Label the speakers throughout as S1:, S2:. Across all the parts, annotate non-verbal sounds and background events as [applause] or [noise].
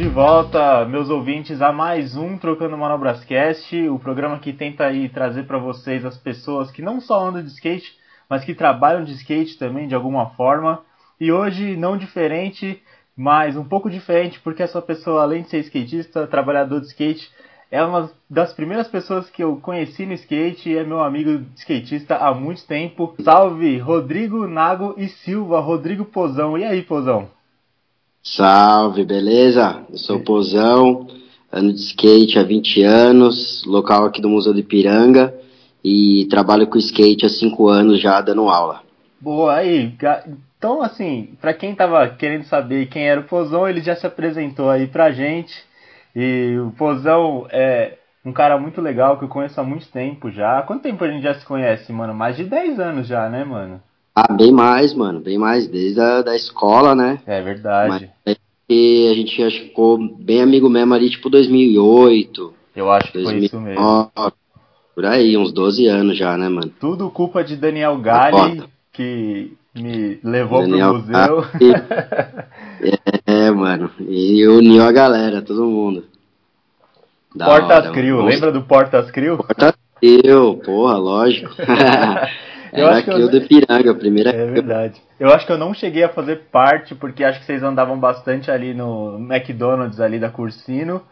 S1: de volta, meus ouvintes, a mais um Trocando Manobrascast, o programa que tenta aí trazer para vocês as pessoas que não só andam de skate, mas que trabalham de skate também de alguma forma. E hoje, não diferente, mas um pouco diferente, porque essa pessoa, além de ser skatista, trabalhador de skate, é uma das primeiras pessoas que eu conheci no skate e é meu amigo skatista há muito tempo. Salve, Rodrigo Nago e Silva, Rodrigo Pozão. E aí, Pozão?
S2: Salve, beleza? Eu sou o Pozão, ando de skate há 20 anos, local aqui do Museu de Ipiranga e trabalho com skate há 5 anos já dando aula.
S1: Boa, aí. Então, assim, para quem tava querendo saber quem era o Pozão, ele já se apresentou aí pra gente. E o Pozão é um cara muito legal que eu conheço há muito tempo já. Quanto tempo a gente já se conhece, mano? Mais de 10 anos já, né, mano?
S2: Ah, bem mais, mano, bem mais, desde a da escola, né?
S1: É verdade.
S2: Mas e a gente acho que ficou bem amigo mesmo ali, tipo 2008.
S1: Eu acho que 2009, foi isso mesmo.
S2: Por aí, uns 12 anos já, né, mano?
S1: Tudo culpa de Daniel Galli, que me levou Daniel pro museu. [laughs]
S2: é, mano, e uniu a galera, todo mundo.
S1: Portas Crio, lembra do Portas Crio?
S2: Portas Crio, porra, lógico. [laughs] Eu Era acho que eu... do Ipiranga, a primeira.
S1: É verdade. Eu acho que eu não cheguei a fazer parte, porque acho que vocês andavam bastante ali no McDonald's ali da Cursino.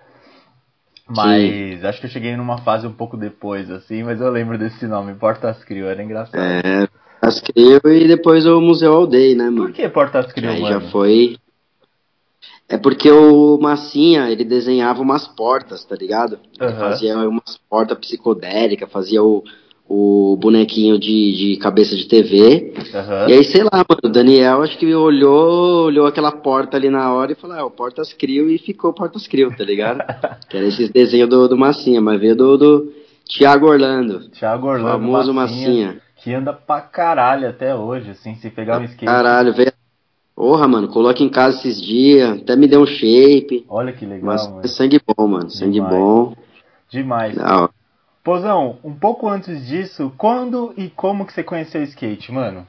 S1: Mas Sim. acho que eu cheguei numa fase um pouco depois, assim, mas eu lembro desse nome, Portas Crio, era engraçado.
S2: É, Portas Crio e depois o Museu Aldeia, né, mano?
S1: Por que Portas Crio,
S2: Aí mano? já foi... É porque o Massinha, ele desenhava umas portas, tá ligado? Ele uhum. fazia umas portas psicodélicas, fazia o o bonequinho de, de cabeça de TV. Uhum. E aí, sei lá, mano, o Daniel acho que olhou, olhou aquela porta ali na hora e falou, ah, o Portas Crio e ficou Portas Crio, tá ligado? [laughs] que era esses desenhos do, do Massinha, mas veio do, do Thiago Orlando.
S1: Thiago Orlando.
S2: Famoso Massinha, Massinha.
S1: Que anda pra caralho até hoje, assim, se pegar um skate.
S2: Caralho, veio. Porra, mano, coloca em casa esses dias, até me deu um shape.
S1: Olha que legal,
S2: mas
S1: mano.
S2: sangue bom, mano, sangue
S1: Demais.
S2: bom.
S1: Demais. Não, Pozão, um pouco antes disso, quando e como que você conheceu o skate, mano?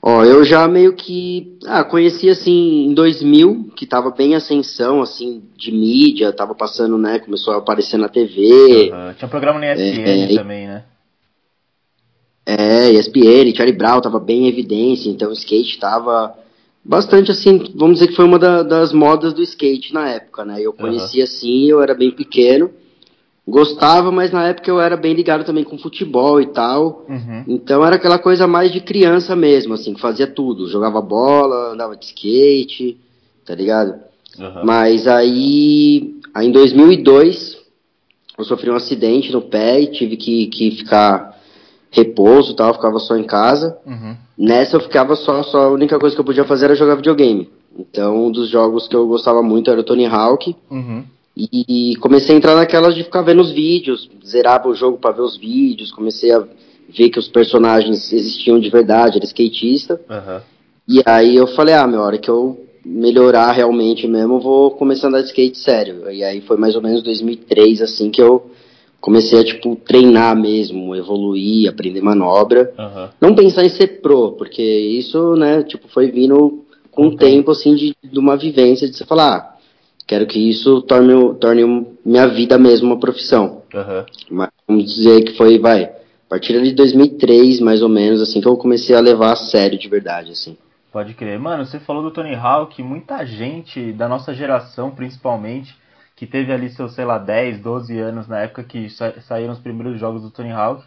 S2: Ó, eu já meio que, ah, conheci assim em 2000, que tava bem ascensão, assim, de mídia, tava passando, né, começou a aparecer na TV.
S1: Uhum. Tinha um programa na ESPN é, também, né?
S2: É, ESPN, Charlie Brown tava bem em evidência, então o skate tava bastante assim, vamos dizer que foi uma da, das modas do skate na época, né? Eu conheci uhum. assim, eu era bem pequeno, Gostava, mas na época eu era bem ligado também com futebol e tal. Uhum. Então era aquela coisa mais de criança mesmo, assim, que fazia tudo. Jogava bola, andava de skate, tá ligado? Uhum. Mas aí, aí em 2002 eu sofri um acidente no pé e tive que, que ficar repouso tal, ficava só em casa. Uhum. Nessa eu ficava só, só, a única coisa que eu podia fazer era jogar videogame. Então um dos jogos que eu gostava muito era o Tony Hawk. Uhum. E comecei a entrar naquelas de ficar vendo os vídeos, zerava o jogo para ver os vídeos, comecei a ver que os personagens existiam de verdade, era skatista. Uhum. E aí eu falei, ah, meu, hora que eu melhorar realmente mesmo, eu vou começar a andar de skate sério. E aí foi mais ou menos 2003, assim, que eu comecei a, tipo, treinar mesmo, evoluir, aprender manobra. Uhum. Não pensar em ser pro, porque isso, né, tipo, foi vindo com o okay. tempo, assim, de, de uma vivência de você falar, ah, quero que isso torne, torne minha vida mesmo uma profissão. Uhum. Mas vamos dizer que foi, vai, a partir de 2003, mais ou menos, assim, que eu comecei a levar a sério de verdade, assim.
S1: Pode crer. Mano, você falou do Tony Hawk, muita gente da nossa geração, principalmente, que teve ali seus, sei lá, 10, 12 anos na época que sa saíram os primeiros jogos do Tony Hawk,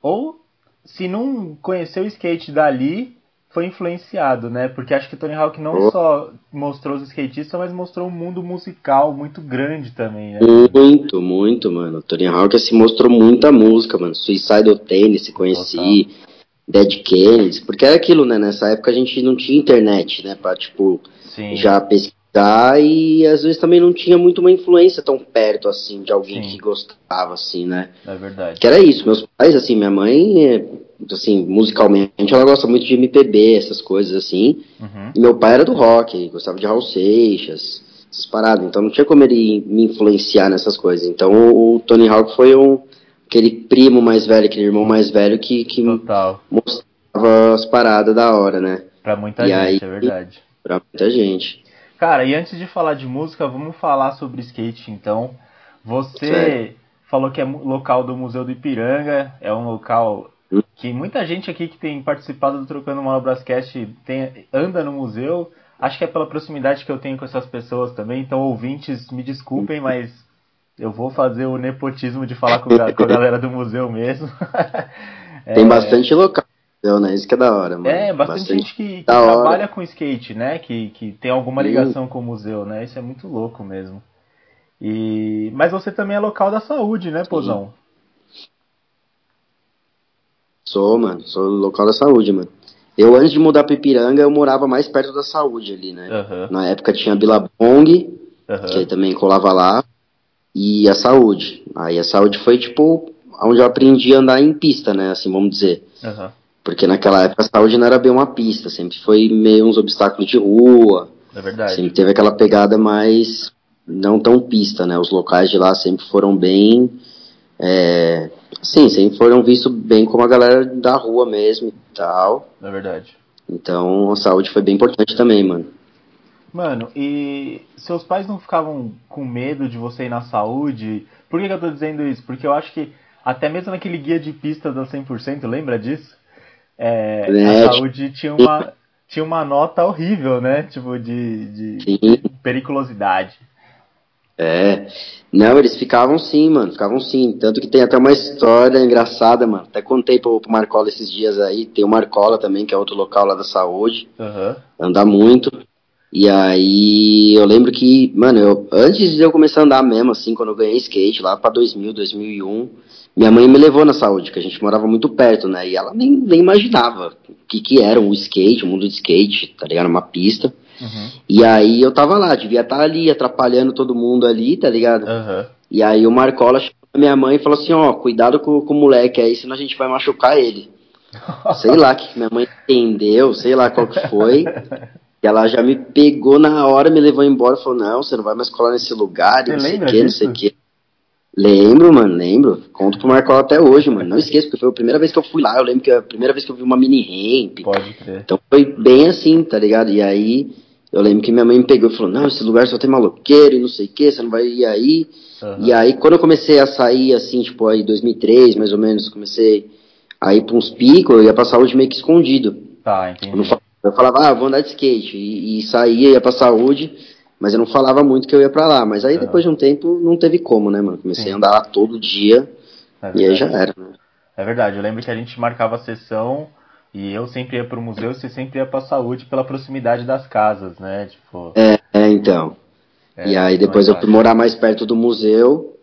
S1: ou se não conheceu o skate dali, foi influenciado, né? Porque acho que Tony Hawk não oh. só mostrou os skatistas, mas mostrou um mundo musical muito grande também, né?
S2: Muito, muito, mano. Tony Hawk assim, mostrou muita música, mano. Suicidal Tennis, conheci. Total. Dead Kennedys, porque era aquilo, né? Nessa época a gente não tinha internet, né? Pra, tipo, Sim. já pesquisar e às vezes também não tinha muito uma influência tão perto, assim, de alguém Sim. que gostava, assim, né?
S1: É verdade.
S2: Que era isso. Meus pais, assim, minha mãe assim, musicalmente, ela gosta muito de MPB, essas coisas assim. Uhum. E meu pai era do rock, gostava de Raul Seixas, essas paradas. Então não tinha como ele me influenciar nessas coisas. Então o, Tony Hawk foi um aquele primo mais velho, aquele irmão mais velho que, que mostrava as paradas da hora, né?
S1: Pra muita e gente, aí, é verdade.
S2: Pra muita gente.
S1: Cara, e antes de falar de música, vamos falar sobre skate então. Você Sério? falou que é local do Museu do Ipiranga, é um local. Que muita gente aqui que tem participado do Trocando Manobrascast tem, anda no museu. Acho que é pela proximidade que eu tenho com essas pessoas também, então ouvintes, me desculpem, mas eu vou fazer o nepotismo de falar com, a, com a galera do museu mesmo. [laughs]
S2: Tem é... bastante local né? Isso que é da hora, mano.
S1: É, bastante, bastante gente que, que trabalha hora. com skate, né? Que, que tem alguma ligação Sim. com o museu, né? Isso é muito louco mesmo. E... Mas você também é local da saúde, né, Pozão?
S2: Sou, mano. Sou local da saúde, mano. Eu, antes de mudar pra Ipiranga, eu morava mais perto da saúde ali, né? Uhum. Na época tinha a Billabong, uhum. que também colava lá, e a saúde. Aí a saúde foi, tipo, onde eu aprendi a andar em pista, né? Assim, vamos dizer. Uhum. Porque naquela época a saúde não era bem uma pista, sempre foi meio uns obstáculos de rua.
S1: É verdade.
S2: Sempre teve aquela pegada mais não tão pista, né? Os locais de lá sempre foram bem. É, sim, sempre foram vistos bem como a galera da rua mesmo e tal.
S1: É verdade.
S2: Então a saúde foi bem importante também, mano.
S1: Mano, e seus pais não ficavam com medo de você ir na saúde? Por que, que eu tô dizendo isso? Porque eu acho que até mesmo naquele guia de pista da 100%, lembra disso? é, é, a saúde tinha uma, tinha uma nota horrível, né? Tipo, de, de periculosidade.
S2: É. Não, eles ficavam sim, mano. Ficavam sim. Tanto que tem até uma história engraçada, mano. Até contei pro, pro Marcola esses dias aí. Tem o Marcola também, que é outro local lá da saúde. Uhum. Anda muito. E aí eu lembro que, mano, eu, antes de eu começar a andar mesmo, assim, quando eu ganhei skate, lá pra 2000, 2001, minha mãe me levou na saúde, que a gente morava muito perto, né? E ela nem, nem imaginava o que, que era o skate, o mundo de skate, tá ligado? Uma pista. Uhum. E aí eu tava lá, devia estar tá ali, atrapalhando todo mundo ali, tá ligado? Uhum. E aí o Marcola chamou minha mãe e falou assim, ó, cuidado com, com o moleque aí, senão a gente vai machucar ele. [laughs] sei lá que minha mãe entendeu, sei lá qual que foi. E ela já me pegou na hora, me levou embora e falou, não, você não vai mais colar nesse lugar, não sei o que, não sei o que. Lembro, mano, lembro. Conto pro Marcola até hoje, mano. Não esqueço, porque foi a primeira vez que eu fui lá. Eu lembro que a primeira vez que eu vi uma mini ramp.
S1: Pode crer.
S2: Então foi bem assim, tá ligado? E aí eu lembro que minha mãe me pegou e falou: Não, esse lugar só tem maloqueiro e não sei o que, você não vai ir aí. Uhum. E aí quando eu comecei a sair, assim, tipo, aí 2003 mais ou menos, comecei a ir pra uns picos, eu ia pra saúde meio que escondido.
S1: Tá, entendi.
S2: Eu falava, ah, vou andar de skate. E, e saía, ia pra saúde. Mas eu não falava muito que eu ia para lá. Mas aí, depois de um tempo, não teve como, né, mano? Comecei Sim. a andar lá todo dia. É e aí já era, né?
S1: É verdade. Eu lembro que a gente marcava a sessão e eu sempre ia pro museu e você sempre ia pra saúde pela proximidade das casas, né? Tipo...
S2: É, é então. É, e aí depois eu fui morar mais perto do museu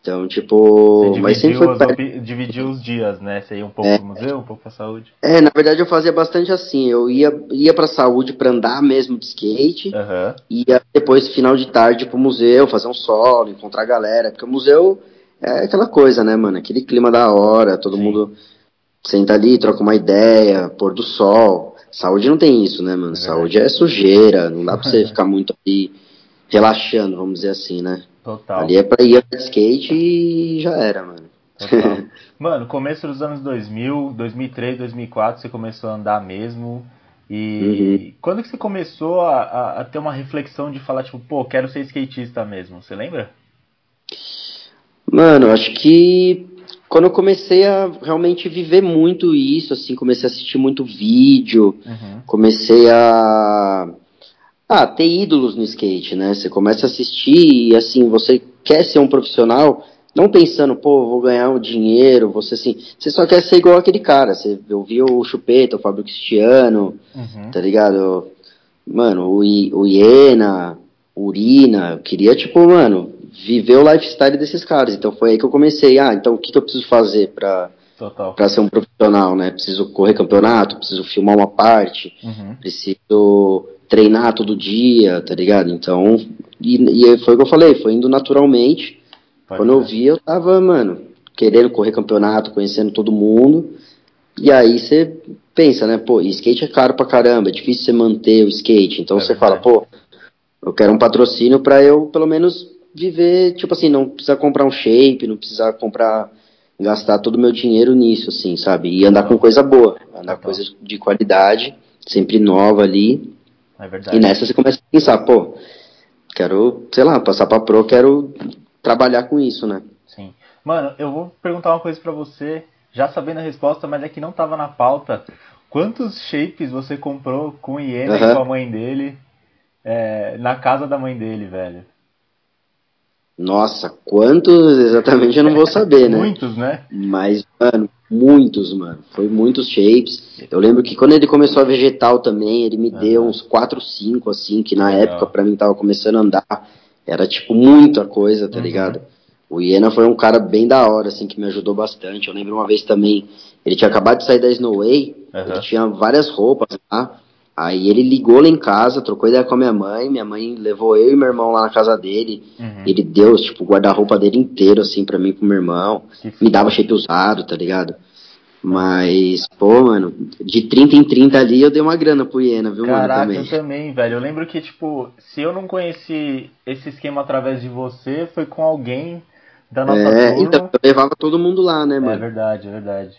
S2: então, tipo.
S1: mas sempre foi. As, dividiu os dias, né? Você ia um pouco é, pro museu, um pouco pra saúde.
S2: É, na verdade eu fazia bastante assim. Eu ia, ia pra saúde pra andar mesmo de skate. Uhum. Ia depois, final de tarde, pro museu, fazer um solo, encontrar a galera. Porque o museu é aquela coisa, né, mano? Aquele clima da hora, todo Sim. mundo senta ali, troca uma ideia, pôr do sol. Saúde não tem isso, né, mano? É Saúde é sujeira, não dá pra você [laughs] ficar muito ali relaxando, vamos dizer assim, né?
S1: Total.
S2: Ali é pra ir de skate e já era, mano.
S1: Total. [laughs] mano, começo dos anos 2000, 2003, 2004, você começou a andar mesmo. E uhum. quando que você começou a, a, a, ter uma reflexão de falar, tipo, pô, quero ser skatista mesmo? Você lembra?
S2: Mano, acho que quando eu comecei a realmente viver muito isso, assim, comecei a assistir muito vídeo, uhum. comecei a ah, ter ídolos no skate, né? Você começa a assistir e assim, você quer ser um profissional, não pensando, pô, vou ganhar um dinheiro, você assim, você só quer ser igual aquele cara. Você ouviu o Chupeta, o Fábio Cristiano, uhum. tá ligado? Mano, o, I, o Iena, o Urina, eu queria, tipo, mano, viver o lifestyle desses caras. Então foi aí que eu comecei, ah, então o que, que eu preciso fazer pra, Total. pra ser um profissional, né? Preciso correr campeonato, preciso filmar uma parte, uhum. preciso treinar todo dia, tá ligado? Então, e, e foi o que eu falei, foi indo naturalmente. Quando eu vi, eu tava, mano, querendo correr campeonato, conhecendo todo mundo. E aí você pensa, né, pô, skate é caro pra caramba, é difícil você manter o skate. Então é você fala, pô, eu quero um patrocínio pra eu, pelo menos, viver, tipo assim, não precisar comprar um shape, não precisar comprar, gastar todo o meu dinheiro nisso, assim, sabe? E andar com coisa boa, andar com coisa de qualidade, sempre nova ali.
S1: É verdade.
S2: E nessa você começa a pensar, pô, quero, sei lá, passar pra pro, quero trabalhar com isso, né?
S1: Sim. Mano, eu vou perguntar uma coisa pra você, já sabendo a resposta, mas é que não tava na pauta. Quantos shapes você comprou com o Iena e com a mãe dele é, na casa da mãe dele, velho?
S2: Nossa, quantos [laughs] exatamente eu não vou saber, né?
S1: Muitos, né?
S2: Mas, mano, muitos, mano. Foi muitos shapes. Eu lembro que quando ele começou a vegetal também, ele me
S1: Aham.
S2: deu uns 4, 5, assim, que na
S1: Legal.
S2: época pra mim tava começando a andar. Era, tipo, muita coisa, tá
S1: Uhum.
S2: ligado? O Iena foi um cara bem da hora, assim, que me ajudou bastante. Eu lembro uma vez também, ele tinha acabado de sair da Snowway,
S1: Aham.
S2: ele tinha várias roupas lá. Aí ele ligou lá em casa, trocou ideia com a minha mãe. Minha mãe levou eu e meu irmão lá na casa dele.
S1: Uhum.
S2: Ele deu, tipo, o guarda-roupa dele inteiro, assim, pra mim e pro meu irmão. Me dava shape usado, tá ligado? Mas, pô, mano, de 30 em 30 ali eu dei uma grana pro Iena, viu,
S1: Caraca,
S2: mano,
S1: eu
S2: também.
S1: velho. Eu lembro que, tipo, se eu não conheci esse esquema através de você, foi com alguém da nossa
S2: É,
S1: turma.
S2: então, eu levava todo mundo lá, né,
S1: É
S2: mano?
S1: verdade, é verdade.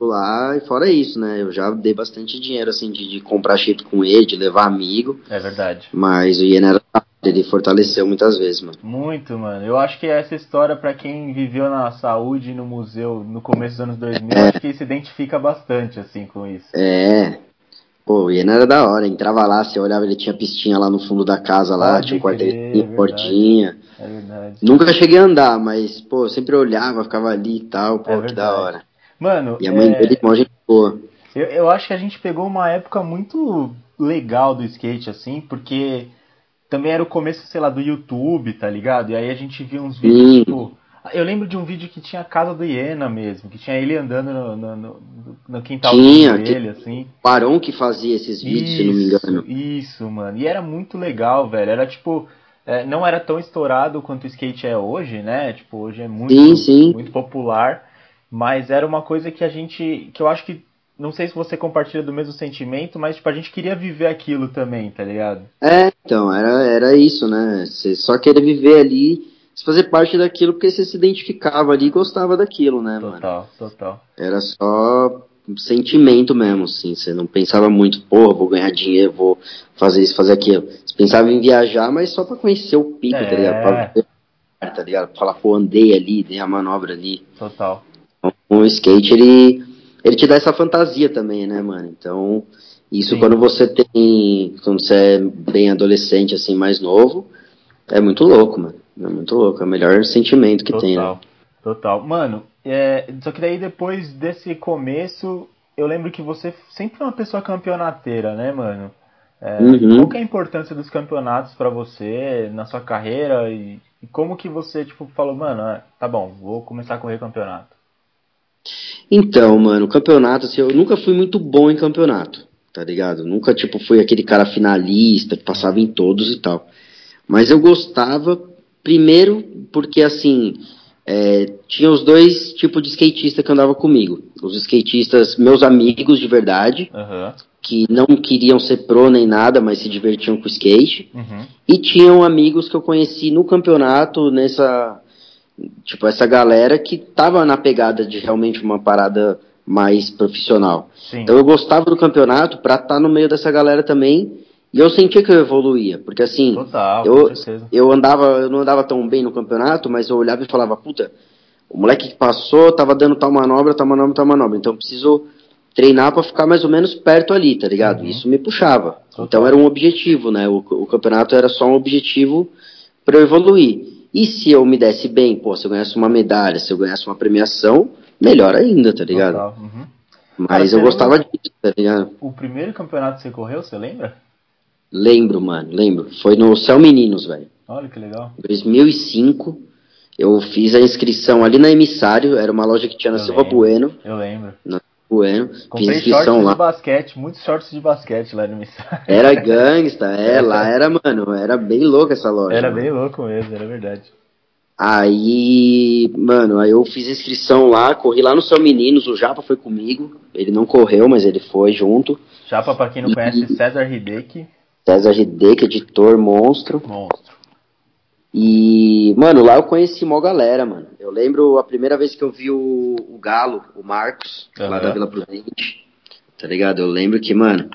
S2: Lá, e fora isso, né? Eu já dei bastante dinheiro, assim, de, de comprar shape com ele, de levar amigo.
S1: É verdade.
S2: Mas o Iena era. Ele fortaleceu muitas vezes, mano.
S1: Muito, mano. Eu acho que essa história, pra quem viveu na saúde no museu no começo dos anos 2000, eu acho que se identifica bastante, assim, com isso.
S2: É. Pô, o Iena era da hora. Entrava lá, você olhava, ele tinha pistinha lá no fundo da casa, lá,
S1: Pode
S2: tinha um quartelinho,
S1: verdade.
S2: portinha.
S1: É verdade.
S2: Nunca cheguei a andar, mas, pô, eu sempre olhava, ficava ali e tal, pô,
S1: É
S2: que da hora.
S1: Mano,
S2: E a mãe
S1: é,
S2: dele, mó gente boa.
S1: eu, eu acho que a gente pegou uma época muito legal do skate, assim, porque também era o começo, sei lá, do YouTube, tá ligado? E aí a gente via uns vídeos,
S2: Sim.
S1: tipo. Eu lembro de um vídeo que tinha a casa do Iena mesmo, que tinha ele andando no, no, no, no quintalzinho
S2: Tinha,
S1: dele, assim.
S2: Parão que fazia esses vídeos, se não me engano.
S1: Isso, mano. E era muito legal, velho. Era tipo. é, não era tão estourado quanto o skate é hoje, né? Tipo, hoje é muito,
S2: Sim, sim.
S1: muito popular. Mas era uma coisa que a gente. que eu acho que. Não sei se você compartilha do mesmo sentimento, mas tipo, a gente queria viver aquilo também, tá ligado?
S2: É, então, era, era isso, né? Você só querer viver ali, fazer parte daquilo porque você se identificava ali e gostava daquilo, né, mano?
S1: Total, total.
S2: Era só um sentimento mesmo, assim. Você não pensava muito, porra, vou ganhar dinheiro, vou fazer isso, fazer aquilo. Você pensava em viajar, mas só pra conhecer o pico,
S1: É.
S2: tá ligado? Pra ver, tá ligado? Pra falar, pô, andei ali, dei a manobra ali.
S1: Total.
S2: O skate ele ele te dá essa fantasia também, né, mano? Então, isso
S1: Sim.
S2: quando você tem, quando você é bem adolescente assim, mais novo, é muito louco, mano. É muito louco, é o melhor sentimento que tem, né?
S1: Total, total. Mano, é, só que daí depois desse começo, eu lembro que você sempre foi uma pessoa campeonateira, né, mano? É,
S2: Uhum.
S1: Qual que é a importância dos campeonatos pra você na sua carreira e, e como que você tipo falou, mano, ah, tá bom, vou começar a correr campeonato.
S2: Então, mano, campeonato, assim, eu nunca fui muito bom em campeonato, tá ligado? Nunca, tipo, fui aquele cara finalista que passava em todos e tal. Mas eu gostava, primeiro, porque, assim, é, tinha os dois tipos de skatista que andava comigo. Os skatistas, meus amigos de verdade,
S1: Aham.
S2: que não queriam ser pro nem nada, mas se divertiam com o skate.
S1: Uhum.
S2: E tinham amigos que eu conheci no campeonato, nessa. Tipo, essa galera que tava na pegada de realmente uma parada mais profissional.
S1: Sim.
S2: Então eu gostava do campeonato pra estar no meio dessa galera também. E eu sentia que eu evoluía. Porque assim,
S1: Total,
S2: eu- eu andava, eu não andava tão bem no campeonato, mas eu olhava e falava, puta, o moleque que passou tava dando tal manobra, tal manobra, tal manobra. Então eu preciso treinar pra ficar mais ou menos perto ali, tá ligado?
S1: Uhum.
S2: Isso me puxava.
S1: Total.
S2: Então era um objetivo, né? O, o campeonato era só um objetivo pra eu evoluir. E se eu me desse bem, pô, se eu ganhasse uma medalha, se eu ganhasse uma premiação, melhor ainda, tá ligado?
S1: Uhum.
S2: Mas eu gostava
S1: lembra-
S2: disso, tá ligado?
S1: O primeiro campeonato que você correu, você lembra?
S2: Lembro, mano, lembro. Foi no Céu Meninos, velho.
S1: Olha que legal.
S2: 2005, eu fiz a inscrição ali na Emissário, era uma loja que tinha na
S1: Eu
S2: Silva
S1: lembro.
S2: Bueno,
S1: Eu lembro.
S2: Bueno,
S1: Comprei shorts
S2: lá.
S1: de basquete, muitos shorts de basquete lá no Missar.
S2: Era [laughs] gangsta, é, lá era, mano, era bem louca essa loja.
S1: Era
S2: mano.
S1: bem louco mesmo, era verdade.
S2: Aí, mano, aí eu fiz inscrição lá, corri lá no São Meninos, o Japa foi comigo, ele não correu, mas ele foi junto.
S1: Chapa, pra quem não conhece, César Hideki,
S2: César Hideki, editor monstro.
S1: monstro.
S2: E, mano, lá eu conheci mó galera, mano. Eu lembro a primeira vez que eu vi o, o Galo, o Marcos, lá
S1: Aham.
S2: da Vila Prudente, tá ligado? Eu lembro que, mano,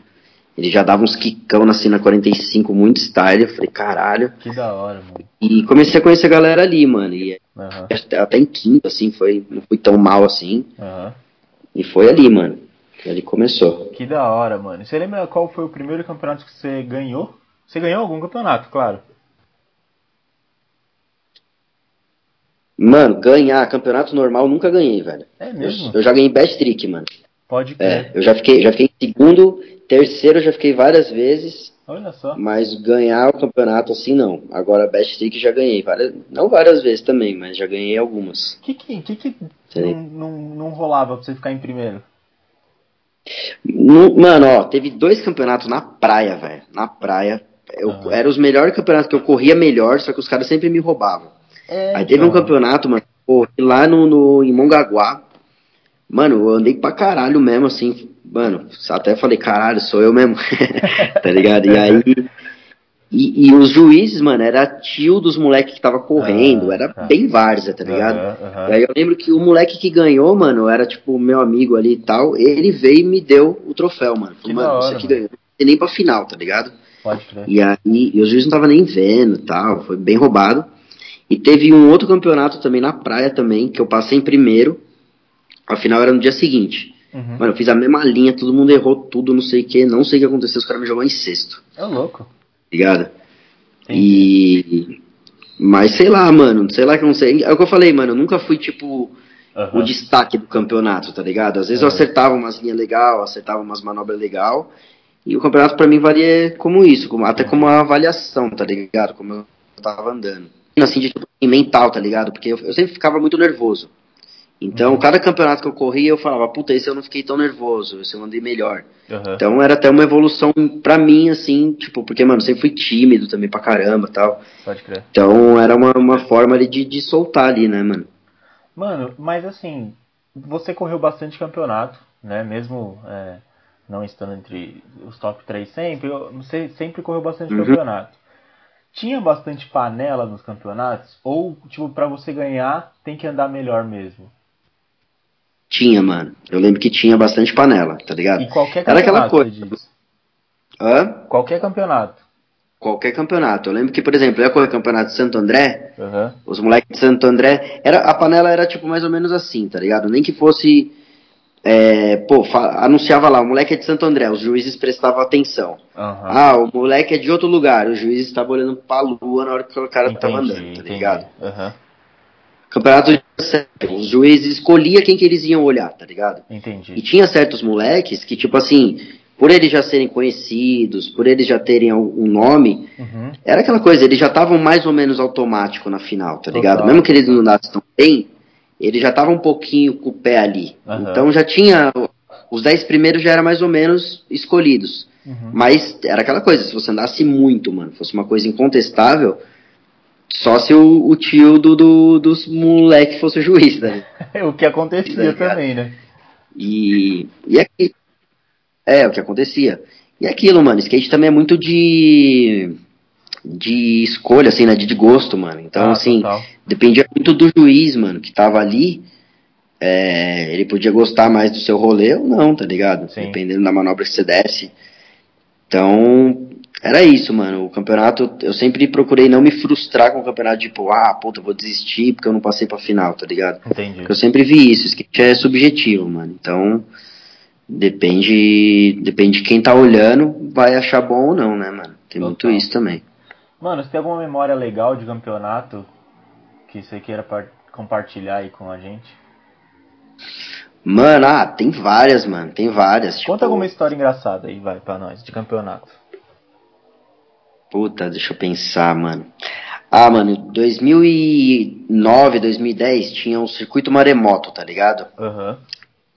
S2: Ele já dava uns quicão na cena 45, muito style. Eu falei, caralho.
S1: Que da hora, mano.
S2: E comecei a conhecer a galera ali, mano. E
S1: Aham,
S2: até, até em quinto, assim, foi, não fui tão mal assim.
S1: aham.
S2: E foi ali, mano. que Ali começou.
S1: Que da hora, mano. Você lembra qual foi o primeiro campeonato que você ganhou? Você ganhou algum campeonato, claro.
S2: Mano, ganhar campeonato normal nunca ganhei, velho.
S1: É
S2: Eu,
S1: mesmo?
S2: eu já ganhei best trick, mano.
S1: Pode
S2: É,
S1: crer.
S2: eu já fiquei, já fiquei em segundo, terceiro eu já fiquei várias vezes,
S1: Olha só.
S2: mas ganhar o campeonato assim não. Agora best trick já ganhei, várias, não várias vezes também, mas já ganhei algumas.
S1: O que que, que, que não, não, não rolava pra você ficar em primeiro?
S2: No- mano, ó, teve dois campeonatos na praia, velho. Na praia. Eu,
S1: Aham.
S2: Era os melhores campeonatos que eu corria melhor, só que os caras sempre me roubavam.
S1: É,
S2: Aí teve um
S1: então.
S2: campeonato, mano, corri lá no, no, em Mongaguá. Mano, eu andei pra caralho mesmo, assim. Mano, até falei, caralho, sou eu mesmo. [laughs] tá ligado? E aí. E, e os juízes, mano, era tio dos moleques que tava correndo,
S1: Ah,
S2: era
S1: tá.
S2: bem várzea, tá ligado? E aí eu lembro que o moleque que ganhou, mano, era tipo meu amigo ali e tal, ele veio e me deu o troféu, mano.
S1: Que
S2: Falei, mano,
S1: hora,
S2: você aqui
S1: mano.
S2: ganhou. Não tem nem pra final, tá ligado?
S1: Pode crer.
S2: E aí, e os juízes não tava nem vendo e tal, foi bem roubado. E teve um outro campeonato também na praia também, que eu passei em primeiro. A final era no dia seguinte.
S1: Uhum.
S2: Mano, eu fiz a mesma linha, todo mundo errou tudo, não sei o que, não sei o que aconteceu, os caras me jogaram em sexto,
S1: É louco.
S2: ligado?
S1: Entendi.
S2: E. Mas sei lá, mano, sei lá que eu não sei. É o que eu falei, mano, eu nunca fui tipo
S1: Aham.
S2: o destaque do campeonato, tá ligado? Às vezes eu
S1: Aham.
S2: acertava umas linhas legal, acertava umas manobras legal. E o campeonato pra mim valia como isso, como, até como uma avaliação, tá ligado? Como eu tava andando. Assim, de tipo, mental, tá ligado? Porque eu, eu sempre ficava muito nervoso. Então,
S1: Uhum.
S2: cada campeonato que eu corria, eu falava, puta, esse eu não fiquei tão nervoso, esse eu andei melhor.
S1: Aham.
S2: Então era até uma evolução pra mim, assim, tipo, porque, mano, eu sempre fui tímido também pra caramba tal.
S1: Pode crer.
S2: Então era uma, uma forma ali de, de soltar ali, né, mano?
S1: Mano, mas assim, você correu bastante campeonato, né? Mesmo é, não estando entre os top 3 sempre, você sempre correu bastante
S2: Uhum.
S1: campeonato. Tinha bastante panela nos campeonatos? Ou, tipo, pra você ganhar, tem que andar melhor mesmo?
S2: Tinha, mano. Eu lembro que tinha bastante panela, tá ligado?
S1: E qualquer
S2: Era aquela coisa. Hã?
S1: Qualquer campeonato.
S2: Qualquer campeonato. Eu lembro que, por exemplo, eu ia correr campeonato de Santo André,
S1: Aham.
S2: os moleques de Santo André, era, a panela era tipo mais ou menos assim, tá ligado? Nem que fosse. É, pô, anunciava lá, o moleque é de Santo André, os juízes prestavam atenção.
S1: Aham.
S2: Ah, o moleque é de outro lugar, os juízes estavam olhando pra lua na hora que o cara tava
S1: entendi,
S2: andando, tá
S1: entendi.
S2: ligado?
S1: Aham.
S2: Campeonato de os juízes escolhiam quem que eles iam olhar, tá ligado? E
S1: Entendi.
S2: tinha certos moleques que, tipo assim, por eles já serem conhecidos, por eles já terem um nome,
S1: Uhum.
S2: era aquela coisa, eles já estavam mais ou menos automático na final, tá ligado?
S1: Total.
S2: Mesmo que eles não andassem tão bem, eles já estavam um pouquinho com o pé ali.
S1: Aham.
S2: Então já tinha. Os 10 primeiros já eram mais ou menos escolhidos.
S1: Uhum.
S2: Mas era aquela coisa, se você andasse muito, mano, fosse uma coisa incontestável, só se o, o tio do, do- dos moleque fosse o juiz, né? [laughs]
S1: o que acontecia
S2: Tá
S1: também, né?
S2: E, e aqui, é o que acontecia. E aquilo, mano, skate também é muito de de escolha, assim, né, de, de gosto, mano. Então,
S1: Ah,
S2: assim,
S1: total.
S2: dependia muito do juiz, mano, que tava ali. É, ele podia gostar mais do seu rolê ou não, tá ligado?
S1: Sim.
S2: Dependendo da manobra que você desse. Então, era isso, mano. O campeonato, eu sempre procurei não me frustrar com o campeonato, tipo, ah, puta, vou desistir porque eu não passei pra final, tá ligado?
S1: Entendi.
S2: Porque eu sempre vi isso, skate é subjetivo, mano. Então, depende, depende de quem tá olhando, vai achar bom ou não, né, mano? Tem muito
S1: Total.
S2: isso também.
S1: Mano, você tem alguma memória legal de campeonato que você queira par- compartilhar aí com a gente?
S2: Mano, ah, tem várias, mano, tem várias.
S1: Conta
S2: tipo,
S1: alguma história engraçada aí, vai, pra nós, de campeonato.
S2: Puta, deixa eu pensar, mano. Ah, mano, 2009, 2010 tinha um circuito maremoto, tá ligado?
S1: Aham.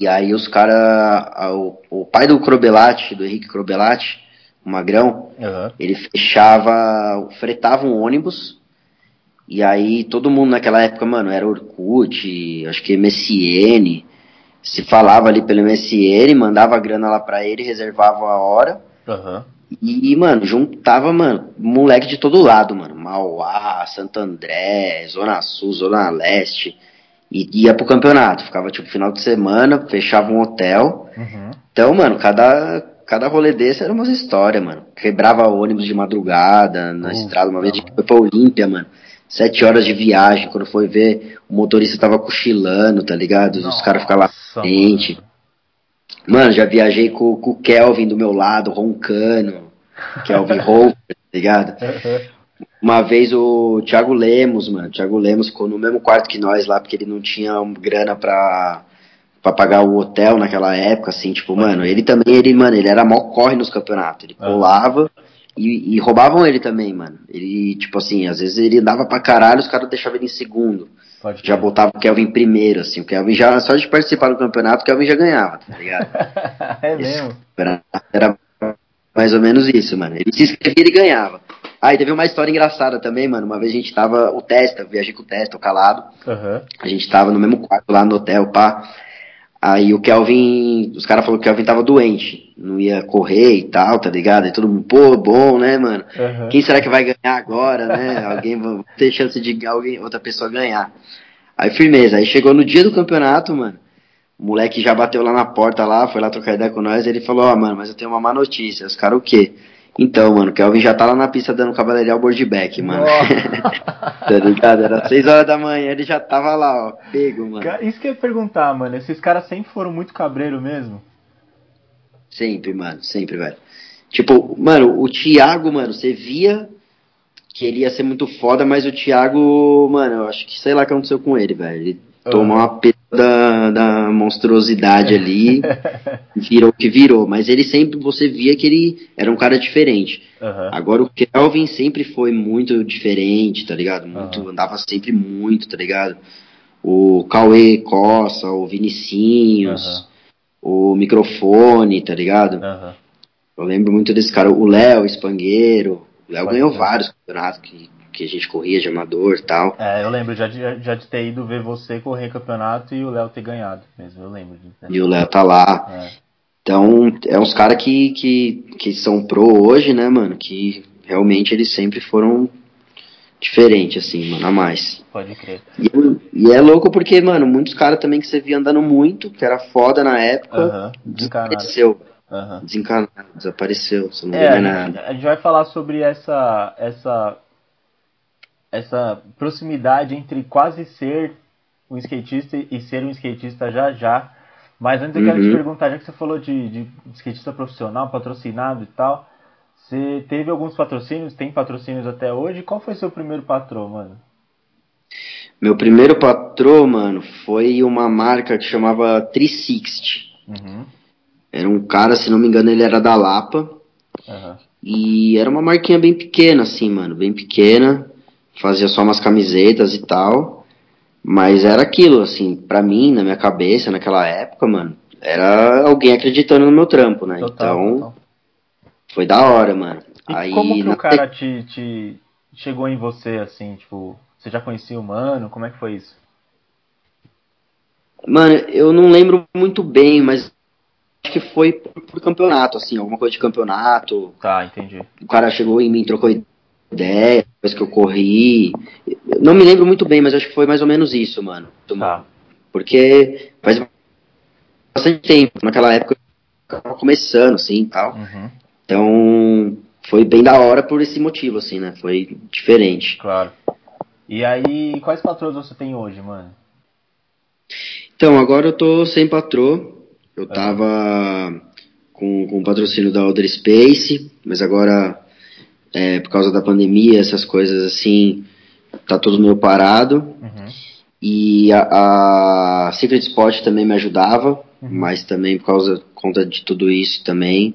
S2: E aí os caras, o, o pai do Crobelati, do Henrique Crobelati, o Magrão,
S1: Aham.
S2: ele fechava, fretava um ônibus, e aí todo mundo naquela época, mano, era Orkut, acho que MSN, se falava ali pelo MSN, mandava grana lá pra ele, reservava a hora,
S1: Aham.
S2: e, mano, juntava, mano, moleque de todo lado, mano, Mauá, Santo André, Zona Sul, Zona Leste, e ia pro campeonato, ficava tipo final de semana, fechava um hotel,
S1: Uhum.
S2: então, mano, cada, cada rolê desse era umas histórias, mano. Quebrava ônibus de madrugada na estrada. Uma vez a gente foi pra Olímpia, mano. Sete horas de viagem. Quando foi ver, o motorista tava cochilando, tá ligado? Os caras ficavam lá frente. Mano, já viajei com, com o Kelvin do meu lado, roncando. Kelvin Roper, tá ligado? Uma vez o Thiago Lemos, mano. O Thiago Lemos ficou no mesmo quarto que nós lá, porque ele não tinha grana pra para pagar o hotel naquela época, assim, tipo, mano, ele também, ele, mano, ele era mó corre nos campeonatos, ele colava e, e, roubavam ele também, mano. Ele, tipo assim, às vezes ele andava pra caralho, os caras deixavam ele em segundo. Pode já botava o Kelvin primeiro, assim, o Kelvin já, só de participar do campeonato, o Kelvin já ganhava, tá ligado? [laughs]
S1: é mesmo?
S2: Era, era, mais ou menos isso, mano. Ele se inscrevia e ganhava. Aí ah, teve uma história engraçada também, mano. Uma vez a gente tava, o Testa, viajei com o Testa, o Calado. Uhum. A gente tava no mesmo quarto lá no hotel, pá. Aí o Kelvin, os caras falaram que o Kelvin tava doente, não ia correr e tal, tá ligado? Aí todo mundo, pô, bom, né, mano? Uhum. Quem será que vai ganhar agora, né? alguém vai ter chance de alguém, outra pessoa ganhar. Aí firmeza, aí chegou no dia do campeonato, mano. O moleque já bateu lá na porta lá, foi lá trocar ideia com nós, ele falou, ó, oh, mano, mas eu tenho uma má notícia. Os caras o quê? Então, mano, o Kelvin já tá lá na pista dando cavaleirial boardback, mano. [laughs] tá ligado? Era 6 horas da manhã, ele já tava lá, ó, pego, mano.
S1: Isso que eu ia perguntar, mano, esses caras sempre foram muito cabreiro mesmo?
S2: Sempre, mano, sempre, velho. Tipo, mano, o Thiago, mano, você via que ele ia ser muito foda, mas o Thiago, mano, eu acho que sei lá o que aconteceu com ele, velho. Ele uhum. tomou uma da, da monstruosidade ali, [laughs] virou o que virou. Mas ele sempre, você via que ele era um cara diferente. Uhum. Agora o Kelvin sempre foi muito diferente, tá ligado? Muito, uhum. Andava sempre muito, tá ligado? O Cauê Costa, o Vinicinhos, o microfone, tá ligado? Eu lembro muito desse cara, o Léo Espangueiro. O Léo ganhou vários campeonatos que, que a gente corria de amador e tal.
S1: É, eu lembro já de, já de ter ido ver você correr campeonato e o Léo ter ganhado mesmo, eu lembro. De,
S2: E o Léo tá lá. É. Então, é uns caras que, que, que são pro hoje, né, mano? Que realmente eles sempre foram diferentes, assim, mano, a mais.
S1: Pode crer.
S2: E, e é louco porque, mano, muitos caras também que você via andando muito, que era foda na época, desapareceu. Uhum. Desencanado, desapareceu, você não é, vê mais nada.
S1: A gente vai falar sobre essa, essa, essa proximidade entre quase ser um skatista e ser um skatista já já. Mas antes eu quero te uhum. perguntar, já que você falou de, de skatista profissional, patrocinado e tal, você teve alguns patrocínios, tem patrocínios até hoje. Qual foi seu primeiro patrão, mano?
S2: Meu primeiro patrão, mano, foi uma marca que chamava 360. Uhum. Era um cara, se não me engano, ele era da Lapa. Uhum. E era uma marquinha bem pequena, assim, mano, bem pequena. Fazia só umas camisetas e tal. Mas era aquilo, assim, pra mim, na minha cabeça, naquela época, mano, era alguém acreditando no meu trampo, né? Total, então, total. foi da hora, mano.
S1: E Aí, como que o cara te, te chegou em você, assim, tipo, você já conhecia o mano? Como é que foi isso?
S2: Mano, eu não lembro muito bem, mas que foi por, por, campeonato, assim, alguma coisa de campeonato.
S1: Tá, entendi.
S2: O cara chegou em mim, trocou ideia, depois que eu corri. não me lembro muito bem, mas acho que foi mais ou menos isso, mano. Tá. Porque faz bastante tempo, naquela época eu tava começando, assim, e tal. Uhum. Então, foi bem da hora por esse motivo, assim, né? Foi diferente.
S1: Claro. E aí, quais patrões você tem hoje, mano?
S2: Então, agora eu tô sem patrão. Eu é. tava com, com o patrocínio da Outer Space, mas agora, é, por causa da pandemia, essas coisas assim, tá tudo meio parado. Uhum. E a, a, Secret Spot também me ajudava, uhum. mas também por causa conta de tudo isso também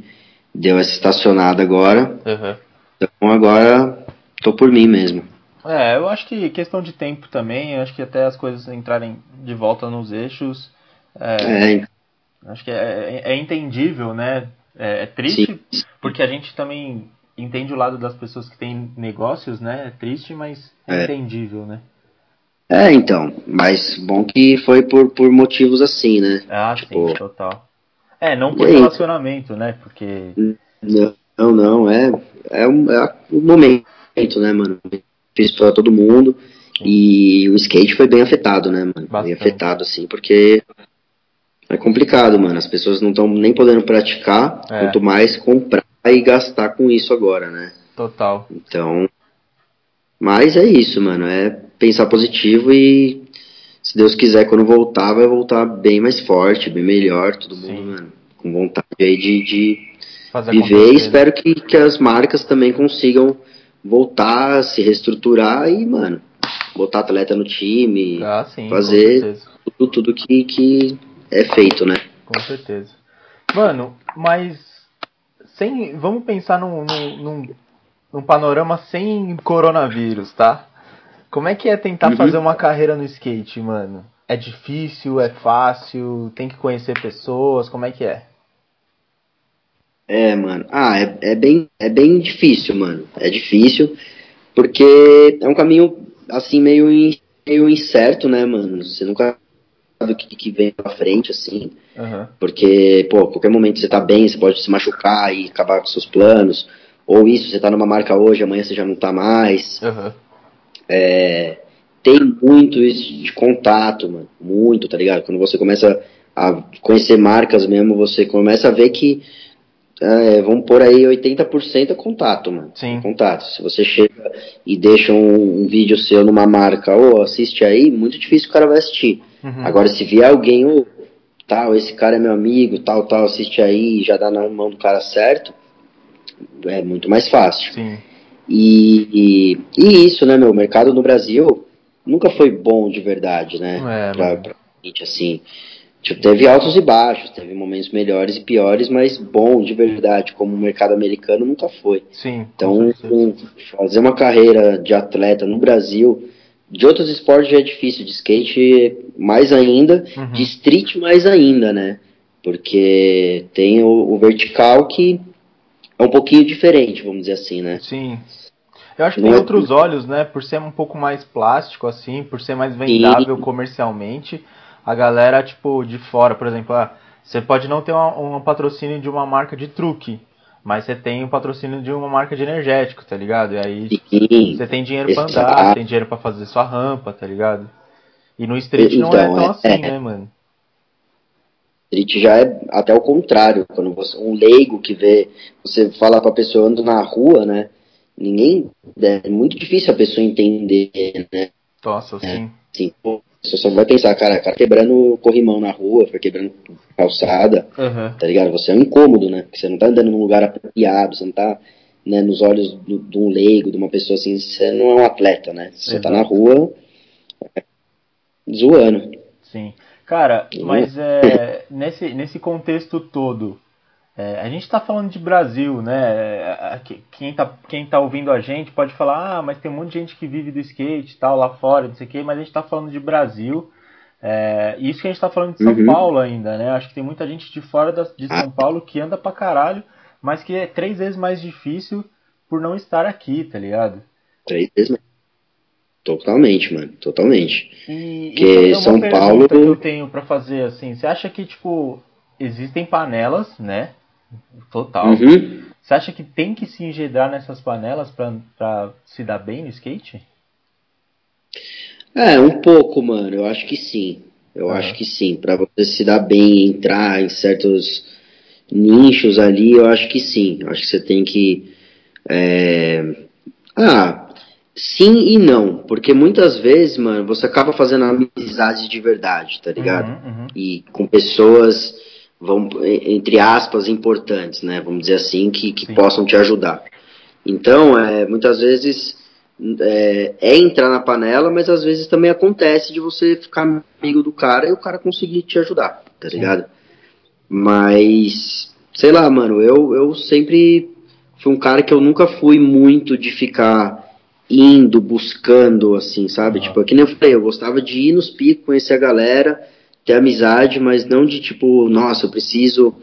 S2: deu essa estacionada agora. Uhum. Então agora tô por mim mesmo.
S1: É, eu acho que questão de tempo também, eu acho que até as coisas entrarem de volta nos eixos. É, é Acho que é, é, é entendível, né? É, é triste, Sim. porque a gente também entende o lado das pessoas que têm negócios, né? É triste, mas é, é, entendível, né?
S2: É, então. Mas bom que foi por, por motivos assim, né?
S1: Ah, tipo... sim, total. É, não por relacionamento, né? Porque.
S2: Não, não, é, é, um, é um momento, né, mano? Fiz pra todo mundo. Sim. E o skate foi bem afetado, né, mano? Bastante. Bem afetado, assim, porque é complicado, mano. As pessoas não estão nem podendo praticar, é. quanto mais comprar e gastar com isso agora, né?
S1: Total.
S2: Então, mas é isso, mano. É pensar positivo e se Deus quiser, quando voltar, vai voltar bem mais forte, bem melhor, todo mundo, Sim. mano, com vontade aí de, de viver. E espero que, que as marcas também consigam voltar, se reestruturar e, mano, botar atleta no time,
S1: ah, sim,
S2: fazer tudo, tudo que, que é feito, né?
S1: Com certeza. Mano, mas sem, vamos pensar num, num, num, num panorama sem coronavírus, tá? Como é que é tentar uhum. fazer uma carreira no skate, mano? É difícil, é fácil, tem que conhecer pessoas, como é que é?
S2: É, mano. Ah, é, é, bem, é bem difícil, mano. É difícil, porque é um caminho, assim, meio, meio incerto, né, mano? Você nunca sabe o que, que vem pra frente, assim. Uhum. Porque, pô, qualquer momento você tá bem, você pode se machucar e acabar com seus planos. Ou isso, você tá numa marca hoje, amanhã você já não tá mais. Uhum. É, tem muito isso de contato, mano. Muito, tá ligado? Quando você começa a conhecer marcas mesmo, você começa a ver que é, vamos por aí 80% é contato, mano.
S1: Sim.
S2: Contato. Se você chega e deixa um, um vídeo seu numa marca, ou oh, assiste aí, muito difícil o cara vai assistir. Uhum. Agora, se vier alguém, oh, tal, esse cara é meu amigo, tal, tal, assiste aí, já dá na mão do cara certo, é muito mais fácil.
S1: Sim.
S2: E, e, e isso, né, meu? O mercado no Brasil nunca foi bom de verdade, né?
S1: É, pra,
S2: pra gente, assim. Tipo, teve altos e baixos, teve momentos melhores e piores, mas bom de verdade, como o mercado americano nunca foi.
S1: Sim.
S2: Então, fazer uma carreira de atleta no Brasil, de outros esportes já é difícil, de skate mais ainda, uhum. de street mais ainda, né? Porque tem o, o, vertical que é um pouquinho diferente, vamos dizer assim, né?
S1: Sim. Eu acho que tem é... outros olhos, né? Por ser um pouco mais plástico, assim, por ser mais vendável Sim. comercialmente a galera, tipo, de fora, por exemplo, ah, você pode não ter um, um patrocínio de uma marca de truque, mas você tem o um patrocínio de uma marca de energético, tá ligado? E aí Sim, você tem dinheiro pra andar, tem dinheiro pra fazer sua rampa, tá ligado? E no street então, não é então, tão é, assim, é, né, mano?
S2: Street já é até o contrário, quando você um leigo que vê, você fala pra pessoa andando na rua, né? Ninguém é muito difícil a pessoa entender, né?
S1: Nossa, sim.
S2: É, sim, você só vai pensar, cara, cara quebrando corrimão na rua, foi quebrando calçada,
S1: uhum.
S2: tá ligado? Você é um incômodo, né? Porque você não tá andando num lugar apropriado, você não tá né, nos olhos do, de um leigo, de uma pessoa assim, você não é um atleta, né? Você Exato. tá na rua zoando.
S1: Sim. Cara, mas é, nesse, nesse contexto todo, é, a gente está falando de Brasil, né? Quem está quem tá ouvindo a gente pode falar, ah, mas tem um monte de gente que vive do skate tal lá fora, não sei o quê, mas a gente está falando de Brasil. É, isso que a gente está falando de São uhum. Paulo ainda, né? Acho que tem muita gente de fora da, de São Paulo que anda pra caralho, mas que é três vezes mais difícil por não estar aqui, tá ligado?
S2: Três vezes mais. Totalmente, mano, totalmente.
S1: E, que São Paulo. que eu tenho para fazer assim, você acha que tipo existem panelas, né? Total. Uhum. Você acha que tem que se engendrar nessas panelas para se dar bem no skate?
S2: É, um pouco, mano. Eu acho que sim. Eu uhum. acho que sim. Para você se dar bem, entrar em certos nichos ali, eu acho que sim. Eu acho que você tem que. É... Ah, sim e não. Porque muitas vezes, mano, você acaba fazendo amizade de verdade, tá ligado? Uhum, uhum. E com pessoas vão, entre aspas, importantes, né? Vamos dizer assim, que, que possam te ajudar. Então, é, muitas vezes é, é, entrar na panela, mas às vezes também acontece de você ficar amigo do cara e o cara conseguir te ajudar, tá Sim. ligado? Mas, sei lá, mano, eu, eu sempre fui um cara que eu nunca fui muito de ficar indo, buscando, assim, sabe? Ah. Tipo, é que nem eu falei, eu gostava de ir nos picos, conhecer a galera ter amizade, mas não de tipo, nossa, eu preciso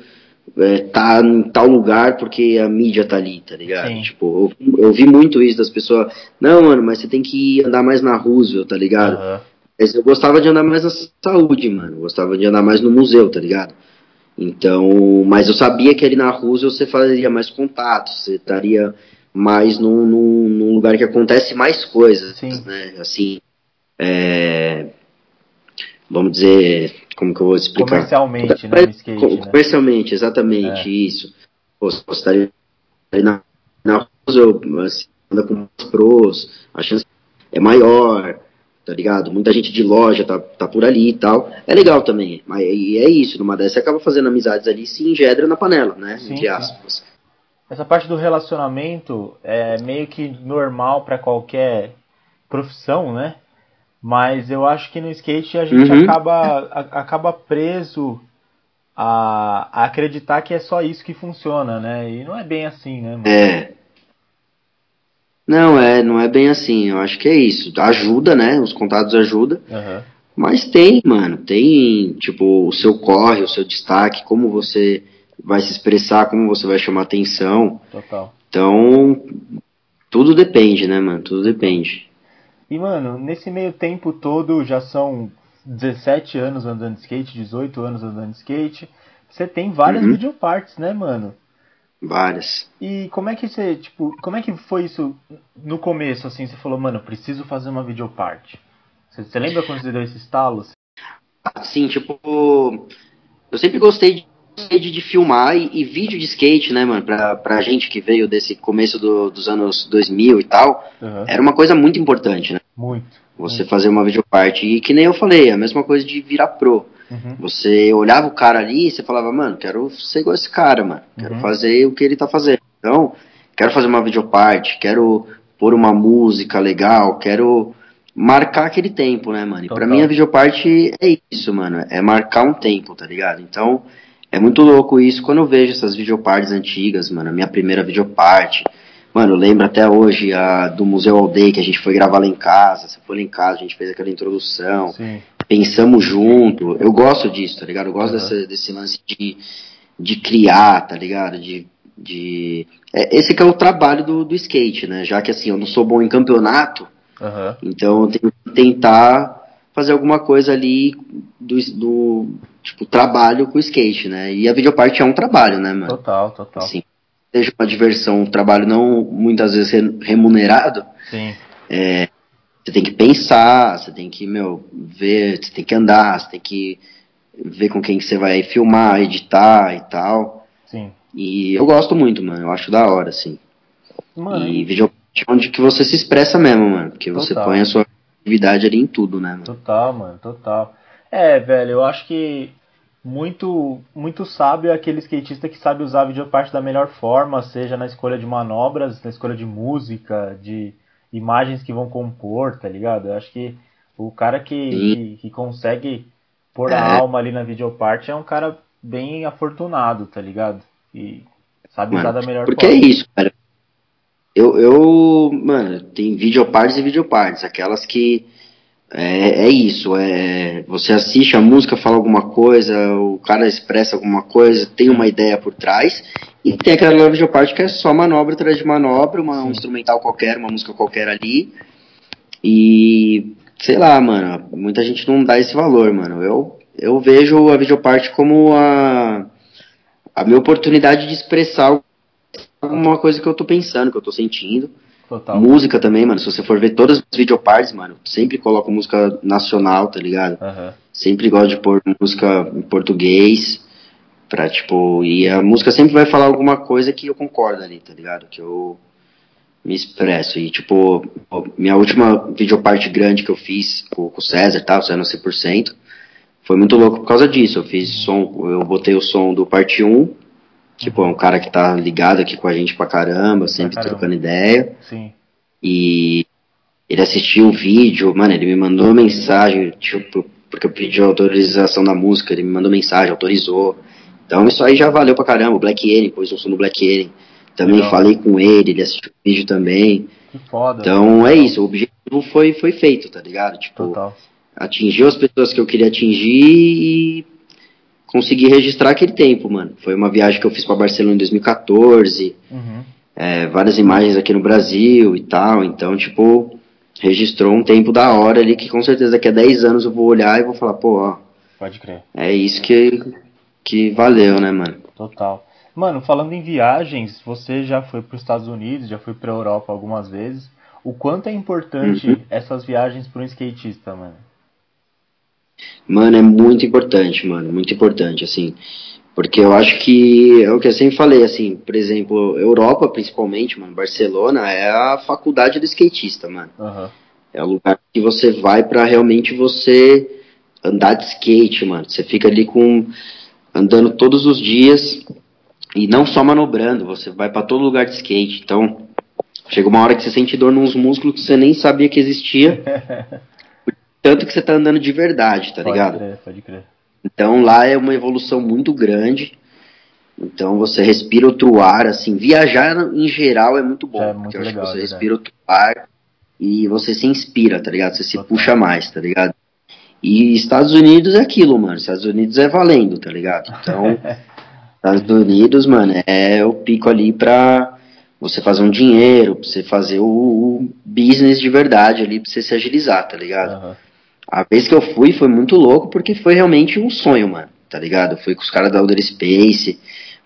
S2: é, tá em tal lugar porque a mídia tá ali, tá ligado? Sim. Tipo, eu, eu, vi muito isso das pessoas, não, mano, mas você tem que andar mais na Roosevelt, tá ligado? Uhum. Mas eu gostava de andar mais na saúde, mano. Eu gostava de andar mais no museu, tá ligado? Então, mas eu sabia que ali na Roosevelt você faria mais contatos, você estaria mais num, num, num, lugar que acontece mais coisas, Sim. né? Assim, é, vamos dizer, como que eu vou explicar?
S1: Comercialmente, né, skate, né?
S2: Comercialmente, exatamente, é. isso. Pô, você tá ali na, na rua, assim, anda com os pros, a chance é maior, tá ligado? Muita gente de loja tá, tá por ali e tal. É legal também, mas e é isso, numa dessas você acaba fazendo amizades ali se engedra na panela, né? Sim, entre aspas. Sim.
S1: Essa parte do relacionamento é meio que normal para qualquer profissão, né? Mas eu acho que no skate a gente uhum. acaba, a, acaba preso a, a, acreditar que é só isso que funciona, né? E não é bem assim, né? Mano?
S2: É. Não, é, não é bem assim. Eu acho que é isso. Ajuda, né? Os contatos ajudam. Uhum. Mas tem, mano. Tem, tipo, o seu corre, o seu destaque, como você vai se expressar, como você vai chamar atenção.
S1: Total.
S2: Então, tudo depende, né, mano? Tudo depende.
S1: E, mano, nesse meio tempo todo, já são 17 anos andando de skate, 18 anos andando de skate. Você tem várias uhum. videopartes, né, mano?
S2: Várias.
S1: E como é que você, tipo, como é que foi isso no começo, assim, você falou, mano, preciso fazer uma videoparte? Você, você lembra quando você deu esse estalo?
S2: Sim, tipo, eu sempre gostei de, de filmar e, e, vídeo de skate, né, mano, pra, pra gente que veio desse começo do, dos anos 2000 e tal, uhum. era uma coisa muito importante, né?
S1: Muito.
S2: Você muito. fazer uma videoparte. E que nem eu falei, a mesma coisa de virar pro. Uhum. Você olhava o cara ali e você falava, mano, quero ser igual esse cara, mano. Quero uhum. fazer o que ele tá fazendo. Então, quero fazer uma videoparte, quero pôr uma música legal, quero marcar aquele tempo, né, mano? E pra mim a videoparte é isso, mano. É marcar um tempo, tá ligado? Então, é muito louco isso quando eu vejo essas videopartes antigas, mano. A minha primeira videoparte. Mano, eu lembro até hoje a, do Museu Day que a gente foi gravar lá em casa. Você foi lá em casa, a gente fez aquela introdução. Sim pensamos junto. Eu gosto disso, tá ligado? Eu gosto uhum. desse, desse lance de, de criar, tá ligado? De, de... É, esse que é o trabalho do, do skate, né? Já que assim, eu não sou bom em campeonato, uhum. então eu tenho que tentar fazer alguma coisa ali do, do tipo, trabalho com skate, né? E a videoparte é um trabalho, né, mano?
S1: Total, total.
S2: Assim, seja uma diversão, um trabalho não muitas vezes remunerado. Sim. É, você tem que pensar, você tem que, meu, ver, você tem que andar, você tem que ver com quem que você vai filmar, editar e tal.
S1: Sim.
S2: E eu gosto muito, mano. Eu acho da hora, assim. Mano, e vídeo onde que você se expressa mesmo, mano. Porque total. você põe a sua atividade ali em tudo, né, mano?
S1: Total, mano, total. É, velho, eu acho que muito muito sábio é aquele skatista que sabe usar a videoparte da melhor forma, seja na escolha de manobras, na escolha de música, de imagens que vão compor, tá ligado? Eu acho que o cara que, que, que, consegue pôr é. a alma ali na videoparte é um cara bem afortunado, tá ligado? E sabe mano, usar da melhor
S2: porque forma. Porque é isso, cara. Eu, eu, mano, tem videopartes e videopartes, aquelas que é, é, isso, é você assiste a música, fala alguma coisa, o cara expressa alguma coisa, tem uma ideia por trás, e tem aquela videoparte que é só manobra atrás de manobra, uma, um instrumental qualquer, uma música qualquer ali. E sei lá, mano, muita gente não dá esse valor, mano. Eu, eu vejo a videoparte como a, a minha oportunidade de expressar alguma coisa que eu tô pensando, que eu tô sentindo. Total. Música também, mano. Se você for ver todas as videopartes, mano, sempre coloco música nacional, tá ligado? Uhum. Sempre gosto de pôr música em português. Pra, tipo, e a música sempre vai falar alguma coisa que eu concordo ali, tá ligado? Que eu me expresso. E, tipo, minha última videoparte grande que eu fiz com, com o César, tá? O César 100%, foi muito louco por causa disso. Eu fiz som, eu botei o som do parte 1 Tipo, é um cara que tá ligado aqui com a gente pra caramba, sempre caramba. trocando ideia.
S1: Sim.
S2: E ele assistiu o vídeo, mano, ele me mandou mensagem, tipo, porque eu pedi autorização da música, ele me mandou mensagem, autorizou. Então isso aí já valeu pra caramba. O Black Alien, pois eu sou no Black Alien. Também Legal. falei com ele, ele assistiu o vídeo também.
S1: Que foda.
S2: Então é isso, o objetivo foi, foi feito, tá ligado? Tipo, Total. atingiu as pessoas que eu queria atingir e consegui registrar aquele tempo, mano. Foi uma viagem que eu fiz para Barcelona em 2014, uhum. é, várias imagens aqui no Brasil e tal, então, tipo, registrou um tempo da hora ali que com certeza daqui a 10 anos eu vou olhar e vou falar, pô, ó.
S1: Pode crer.
S2: É isso que, que valeu, né, mano?
S1: Total. Mano, falando em viagens, você já foi para os Estados Unidos, já foi para Europa algumas vezes. O quanto é importante uhum. essas viagens para um skatista, mano?
S2: Mano, é muito importante, mano, muito importante, assim. Porque eu acho que é o que eu sempre falei, assim, por exemplo, Europa, principalmente, mano, Barcelona é a faculdade do skatista, mano.
S1: Aham.
S2: É o lugar que você vai pra realmente você andar de skate, mano. Você fica ali com andando todos os dias e não só manobrando, você vai pra todo lugar de skate. Então, chega uma hora que você sente dor nos músculos que você nem sabia que existia. [laughs] tanto que você tá andando de verdade, tá
S1: pode
S2: ligado?
S1: crer, pode crer.
S2: Então lá é uma evolução muito grande. Então você respira outro ar, assim, viajar em geral é muito bom,
S1: é muito
S2: porque eu acho
S1: legal,
S2: que você
S1: é
S2: respira outro ar e você se inspira, tá ligado? Você se
S1: Total.
S2: puxa mais, tá ligado? E Estados Unidos é aquilo, mano. Estados Unidos é valendo, tá ligado? Então, [laughs] Estados Unidos, mano, é o pico ali pra você fazer um dinheiro, pra você fazer o, o business de verdade ali, pra você se agilizar, tá ligado?
S1: Aham.
S2: A vez que eu fui foi muito louco porque foi realmente um sonho, mano. Tá ligado? Eu fui com os caras da Outer Space.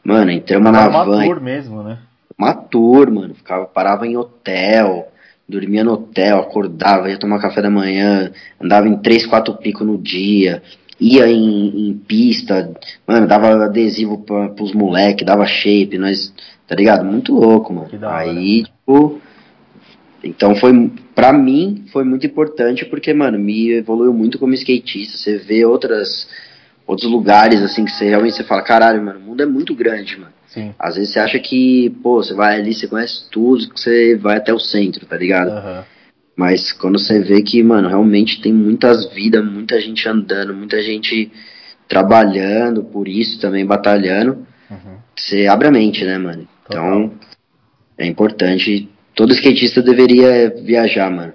S2: Mano, entramos na
S1: uma
S2: van.
S1: tour mesmo, né?
S2: Uma tour, mano. Ficava, parava em hotel. Dormia no hotel, acordava, ia tomar café da manhã. Andava em três, quatro picos no dia. Ia em, em pista. Mano, dava adesivo pra, pros moleques, dava shape. Nós, tá ligado? Muito louco, mano.
S1: Que da hora.
S2: Aí, tipo. Então foi, pra mim, foi muito importante porque, mano, me evoluiu muito como skatista. Você vê outras, outros lugares, assim, que você realmente você fala, caralho, mano, o mundo é muito grande, mano.
S1: Sim.
S2: Às vezes você acha que, pô, você vai ali, você conhece tudo, que você vai até o centro, tá ligado?
S1: Aham.
S2: Mas quando você vê que, mano, realmente tem muitas vidas, muita gente andando, muita gente trabalhando por isso também, batalhando,
S1: Uhum.
S2: você abre a mente, né, mano? Então, é importante. Todo skatista deveria viajar, mano.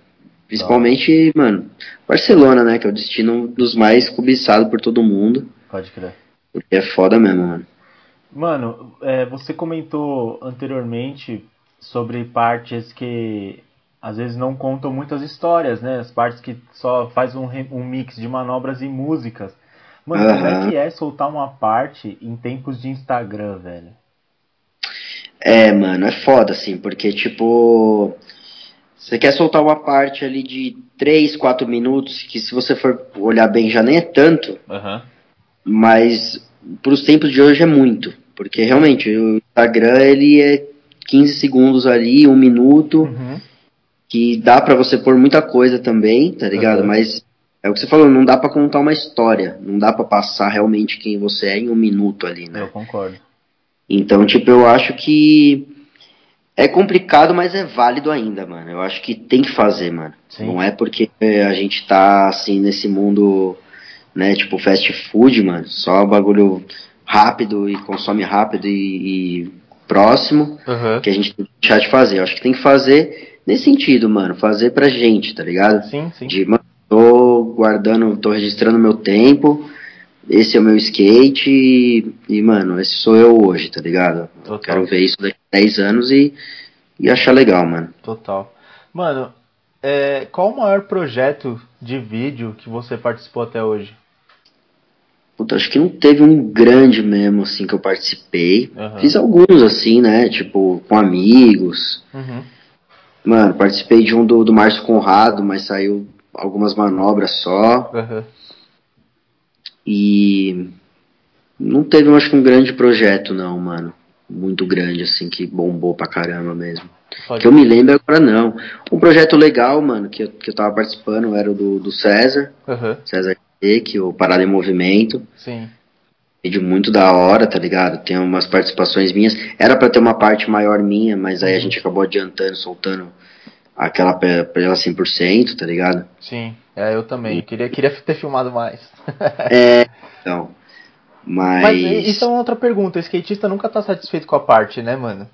S2: Principalmente, mano, Barcelona, né? Que é o destino dos mais cobiçados por todo mundo.
S1: Pode crer.
S2: Porque é foda mesmo, mano.
S1: Mano, é, você comentou anteriormente sobre partes que às vezes não contam muitas histórias, né? As partes que só faz um, um mix de manobras e músicas. Mano, como é que é soltar uma parte em tempos de Instagram, velho?
S2: É, mano, é foda, assim, porque, tipo, você quer soltar uma parte ali de 3, 4 minutos, que se você for olhar bem já nem é tanto,
S1: Aham.
S2: mas pros tempos de hoje é muito, porque realmente o Instagram, ele é 15 segundos ali, um minuto,
S1: Uhum.
S2: que dá pra você pôr muita coisa também, tá ligado?
S1: Uhum.
S2: Mas é o que você falou, não dá pra contar uma história, não dá pra passar realmente quem você é em um minuto ali, né?
S1: Eu concordo.
S2: Então, tipo, eu acho que é complicado, mas é válido ainda, mano. Eu acho que tem que fazer, mano.
S1: Sim.
S2: Não é porque é, a gente tá, assim, nesse mundo, né, tipo, fast food, mano. Só bagulho rápido e consome rápido e, e próximo
S1: Aham.
S2: que a gente tem que deixar de fazer. Eu acho que tem que fazer nesse sentido, mano. Fazer pra gente, tá ligado?
S1: Sim, sim.
S2: De, mano, tô guardando, tô registrando meu tempo. Esse é o meu skate e, e, mano, esse sou eu hoje, tá ligado? Eu
S1: Total.
S2: quero ver isso daqui a 10 anos e, e achar legal, mano.
S1: Total. Mano, é, qual o maior projeto de vídeo que você participou até hoje?
S2: Puta, acho que não teve um grande mesmo, assim, que eu participei.
S1: Aham.
S2: Fiz alguns, assim, né? Tipo, com amigos.
S1: Uhum.
S2: Mano, participei de um do, do Márcio Conrado, mas saiu algumas manobras só.
S1: Aham.
S2: E não teve, acho que um grande projeto, não, mano. Muito grande, assim, que bombou pra caramba mesmo.
S1: Pode-
S2: Que eu me lembro agora, não. Um projeto legal, mano, que eu, que eu tava participando era o do, do César,
S1: Aham.
S2: César que é o Parada em Movimento.
S1: Sim.
S2: Vídeo muito da hora, tá ligado? Tem umas participações minhas. Era pra ter uma parte maior minha, mas aí a gente acabou adiantando, soltando aquela pe- pela 100%, tá ligado?
S1: Sim. É, eu também. Queria, queria ter filmado mais. [laughs]
S2: Então, mas...
S1: Mas isso é uma outra pergunta. O skatista nunca tá satisfeito com a parte, né, mano?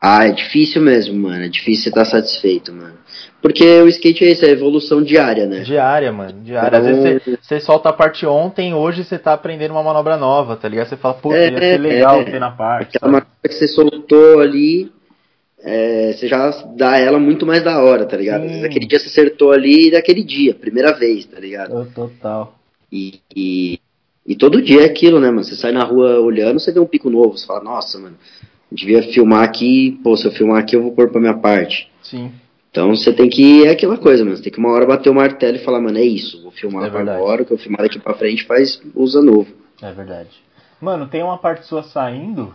S2: Ah, é difícil mesmo, mano. É difícil você estar satisfeito, mano. Porque o skate é isso, é evolução diária, né?
S1: Diária, mano. Diária. Às
S2: Então-
S1: vezes você, você solta a parte ontem, hoje você tá aprendendo uma manobra nova, tá ligado? Você fala, pô,
S2: É,
S1: ia ser legal
S2: é.
S1: ter na parte.
S2: Aquela maneira que você soltou ali, é, você já dá ela muito mais da hora, tá ligado? Às vezes aquele dia você acertou ali daquele dia, primeira vez, tá ligado?
S1: Total.
S2: E, e, e todo dia é aquilo, né, mano? Você sai na rua olhando, você vê um pico novo, você fala, nossa, mano, devia filmar aqui, pô, se eu filmar aqui eu vou pôr pra minha parte.
S1: Sim.
S2: Então você tem que. É aquela coisa, mano. Você tem que uma hora bater o martelo e falar, mano, é isso. Vou filmar
S1: É verdade.
S2: agora, o que eu filmar daqui pra frente faz usa novo.
S1: É verdade. Mano, tem uma parte sua saindo?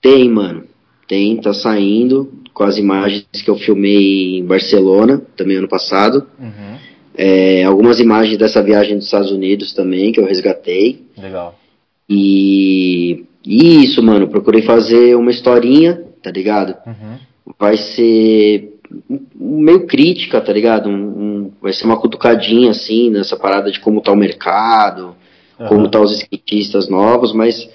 S2: Tem, mano. Tem, tá saindo com as imagens que eu filmei em Barcelona, também ano passado.
S1: Uhum.
S2: É, algumas imagens dessa viagem dos Estados Unidos também, que eu resgatei.
S1: Legal.
S2: E, e isso, mano. Procurei fazer uma historinha, tá ligado?
S1: Uhum.
S2: Vai ser meio crítica, tá ligado? Um, um- vai ser uma cutucadinha, assim, nessa parada de como tá o mercado, como
S1: Aham.
S2: tá os skatistas novos, mas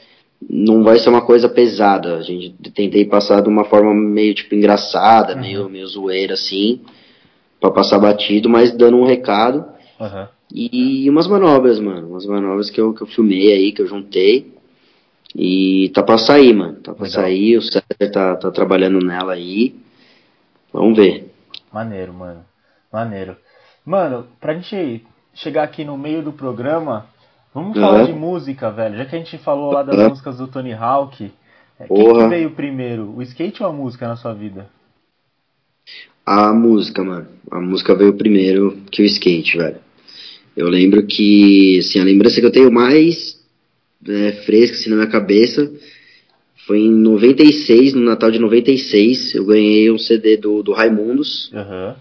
S2: não vai ser uma coisa pesada. A gente tentei passar de uma forma meio tipo engraçada,
S1: Uhum.
S2: meio, meio zoeira assim, pra passar batido, mas dando um recado.
S1: Aham.
S2: E umas manobras, mano. Umas manobras que eu, que eu filmei aí, que eu juntei. E tá pra sair, mano. Tá pra
S1: Legal.
S2: sair, o César tá, tá trabalhando nela aí. Vamos ver.
S1: Maneiro, mano. Maneiro. Mano, pra gente chegar aqui no meio do programa, vamos
S2: Aham.
S1: falar de música, velho. Já que a gente falou lá das
S2: Aham.
S1: músicas do Tony Hawk, é, quem que veio primeiro? O skate ou a música na sua vida?
S2: A música, mano. A música veio primeiro que o skate, velho. Eu lembro que, assim, a lembrança que eu tenho mais é, fresca assim, na minha cabeça foi em 96, no Natal de 96. Eu ganhei um CD do, do Raimundos.
S1: Aham.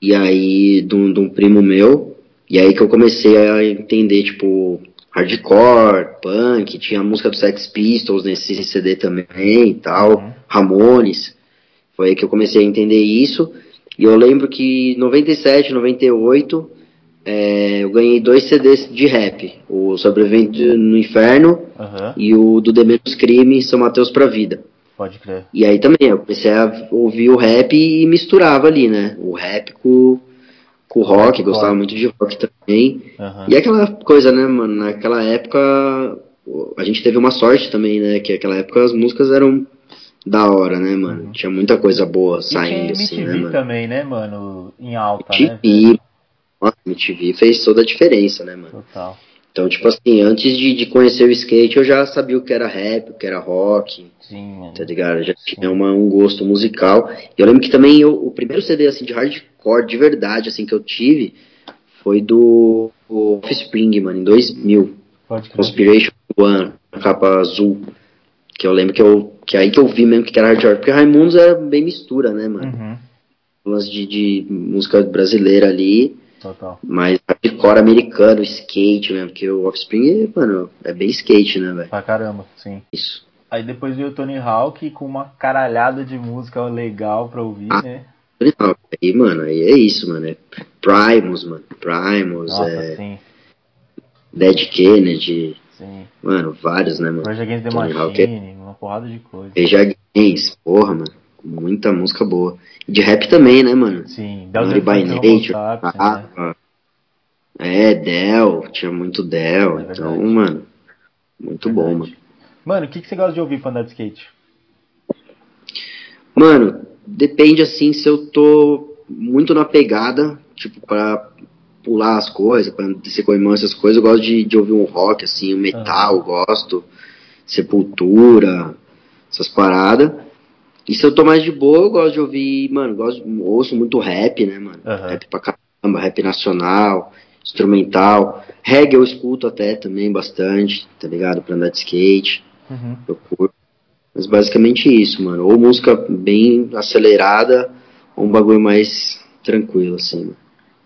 S2: E aí, de um, de um primo meu. E aí que eu comecei a entender, tipo, hardcore, punk, tinha a música do Sex Pistols nesse CD também e tal,
S1: Uhum.
S2: Ramones. Foi aí que eu comecei a entender isso. E eu lembro que em 97, 98, é, eu ganhei dois CDs de rap. O Sobrevivente no Inferno
S1: Aham.
S2: e o do Menos Crime, São Mateus pra Vida.
S1: Pode crer.
S2: E aí também, eu comecei a ouvir o rap e misturava ali, né? O rap com, com o rock, gostava muito de rock também.
S1: Aham.
S2: E aquela coisa, né, mano? Naquela época, a gente teve uma sorte também, né? Que naquela época as músicas eram da hora, né, mano? Tinha muita coisa boa
S1: Uhum. E
S2: saindo, assim,
S1: MTV
S2: né, mano?
S1: também, né, mano? Em alta, né? velho?
S2: MTV, MTV fez toda a diferença, né, mano?
S1: Total.
S2: Então, tipo assim, antes de, de conhecer o skate, eu já sabia o que era rap, o que era rock,
S1: Sim, mano.
S2: tá ligado? Já tinha uma, um gosto musical. E eu lembro que também eu, o primeiro CD assim de hardcore de verdade assim que eu tive foi do Offspring, mano, em 2000,
S1: Pode crer.
S2: Conspiration One, a capa azul. Que eu lembro que eu que aí que eu vi mesmo que era hardcore, porque Raimundos era bem mistura, né, mano?
S1: Uhum.
S2: Lance de, de música brasileira ali,
S1: Total.
S2: mas hardcore americano, skate mesmo, porque o Offspring, mano, é bem skate, né, velho?
S1: Pra caramba, sim.
S2: Isso.
S1: Aí depois veio o Tony Hawk com uma caralhada de música legal pra ouvir,
S2: Ah.
S1: né?
S2: Não, aí, mano, aí é isso, mano. É Primus, mano. Primus,
S1: Nossa,
S2: é
S1: sim,
S2: Dead Kennedy,
S1: sim.
S2: mano, vários, né, mano?
S1: Rage Against the
S2: Tony Hawk
S1: Machine, uma porrada de coisa.
S2: Games, porra, mano. Muita música boa. E de rap também, né, mano?
S1: Sim,
S2: Naughty by
S1: Delta
S2: Nature. Ah,
S1: né?
S2: ah. É, Del, tinha muito Del.
S1: É
S2: então, mano, muito bom,
S1: Verdade.
S2: mano.
S1: Mano, o que, que você gosta de ouvir pra andar de skate?
S2: Mano, depende assim se eu tô muito na pegada, tipo, pra pular as coisas, pra descer com a irmã, essas coisas, eu gosto de, de ouvir um rock, assim, um metal, eu gosto, sepultura, essas paradas. E se eu tô mais de boa, eu gosto de ouvir, mano, gosto, ouço muito rap, né, mano?
S1: Aham.
S2: Rap pra caramba, rap nacional, instrumental. Reggae eu escuto até também bastante, tá ligado? Pra andar de skate
S1: Uhum.
S2: eu curto. Mas basicamente isso, mano. Ou música bem acelerada, ou um bagulho mais tranquilo, assim. mano.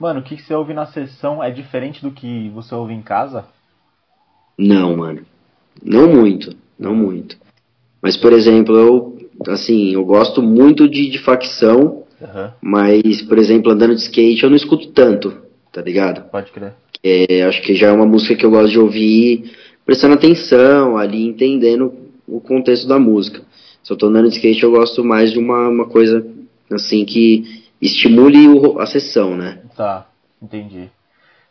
S1: Mano, o que, que você ouve na sessão é diferente do que você ouve em casa?
S2: Não, mano. Não muito, não muito. Mas, por exemplo, eu, assim, eu gosto muito de, de facção,
S1: Aham,
S2: mas, por exemplo, andando de skate eu não escuto tanto, tá ligado?
S1: pode crer.
S2: É, acho que já é uma música que eu gosto de ouvir prestando atenção, ali entendendo o contexto da música. Se eu tô andando de skate, eu gosto mais de uma, uma coisa assim que estimule o- a sessão, né?
S1: Tá, entendi.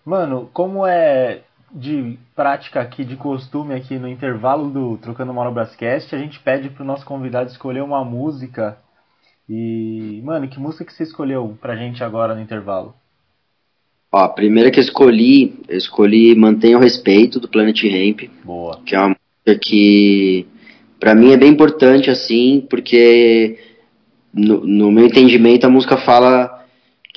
S1: Mano, como é de prática aqui, de costume aqui no intervalo do Trocando Manobrascast, a gente pede pro nosso convidado escolher uma música. E, mano, que música que você escolheu pra gente agora no intervalo?
S2: Ó, a primeira que eu escolhi, eu escolhi Mantenha o Respeito, do Planet Ramp,
S1: Boa.
S2: que é uma música que pra mim é bem importante, assim, porque no, no meu entendimento, a música fala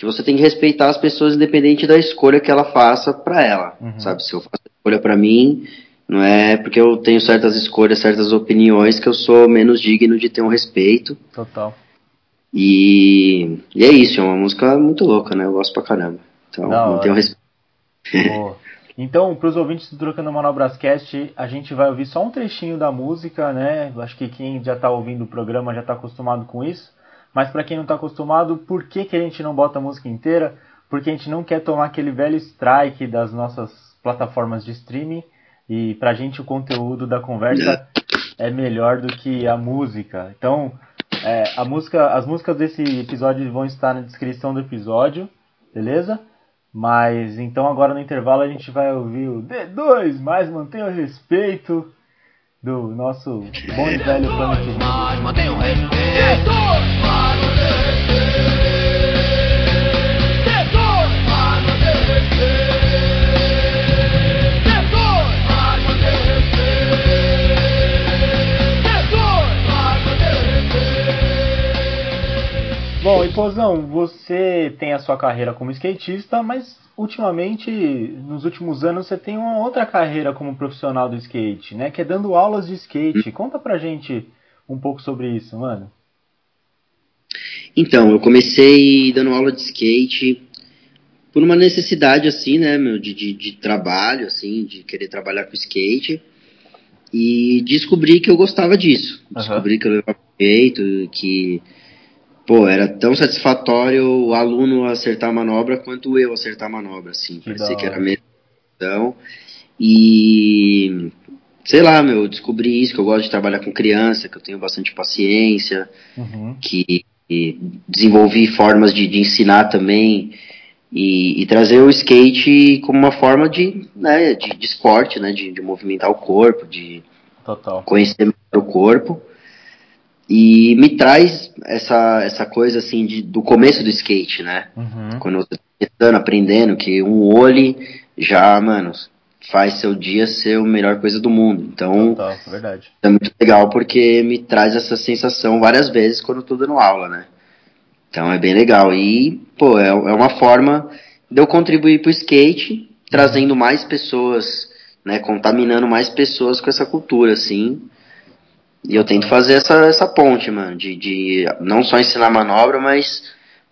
S2: que você tem que respeitar as pessoas independente da escolha que ela faça para ela, uhum. sabe? Se eu faço escolha para mim, não é porque eu tenho certas escolhas, certas opiniões que eu sou menos digno de ter um respeito.
S1: Total.
S2: E, e é isso, é uma música muito louca, né? Eu gosto pra caramba. Então, não, mantenho um respeito.
S1: Então, para os ouvintes do Trocando Manobrascast, a gente vai ouvir só um trechinho da música, né? Acho que quem já está ouvindo o programa já está acostumado com isso. Mas para quem não está acostumado, por que, que a gente não bota a música inteira? Porque a gente não quer tomar aquele velho strike das nossas plataformas de streaming e para a gente o conteúdo da conversa é melhor do que a música. Então, é, a música, as músicas desse episódio vão estar na descrição do episódio, beleza? Mas então agora no intervalo a gente vai ouvir o D2, mas mantenha o respeito do nosso bom e velho Planet Mantenha Bom, e Pozão, você tem a sua carreira como skatista, mas ultimamente, nos últimos anos, você tem uma outra carreira como profissional do skate, né? Que é dando aulas de skate. Conta pra gente um pouco sobre isso, mano.
S2: Então, eu comecei dando aula de skate por uma necessidade, assim, né, meu, de, de, de trabalho, assim, de querer trabalhar com skate. E descobri que eu gostava disso. Uhum. Descobri que eu levava jeito, que pô, era tão satisfatório o aluno acertar a manobra quanto eu acertar a manobra, assim. Parecia que era a mesma então, E sei lá, meu, eu descobri isso, que eu gosto de trabalhar com criança, que eu tenho bastante paciência, uhum. que desenvolvi formas de, de ensinar também e, e, trazer o skate como uma forma de, né, de, de esporte, né, de, de movimentar o corpo, de
S1: Total.
S2: conhecer melhor o corpo e me traz essa, essa coisa assim de, do começo do skate, né? Uhum. Quando eu tô tentando, aprendendo que um olho já, mano, faz seu dia ser a melhor coisa do mundo. Então,
S1: Total, verdade.
S2: é muito legal porque me traz essa sensação várias vezes quando eu tô dando aula, né? Então é bem legal. E, pô, é, é uma forma de eu contribuir pro skate, trazendo mais pessoas, né? Contaminando mais pessoas com essa cultura, assim. E eu tento fazer essa, essa ponte, mano, de, de não só ensinar manobra, mas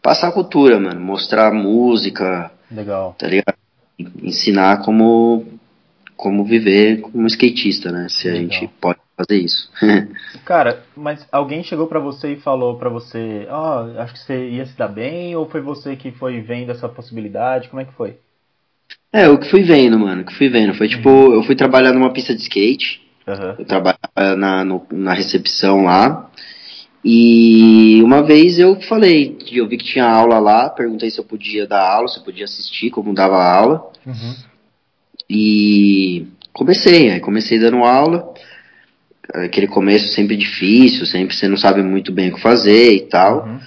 S2: passar a cultura, mano, mostrar música.
S1: Legal.
S2: Tá ligado? Ensinar como, como viver como skatista, né? Se a Legal. gente pode fazer isso. [laughs]
S1: Cara, mas alguém chegou para você e falou para você, ó, oh, acho que você ia se dar bem, ou foi você que foi vendo essa possibilidade? Como é que foi?
S2: É, eu que fui vendo, mano, que fui vendo. Foi tipo, uhum. eu fui trabalhar numa pista de skate. Uhum. Eu trabalhava na, no, na recepção lá. E uma vez eu falei, eu vi que tinha aula lá, perguntei se eu podia dar aula, se eu podia assistir como dava aula. Uhum. E comecei, aí comecei dando aula. Aquele começo sempre difícil, sempre você não sabe muito bem o que fazer e tal. Uhum.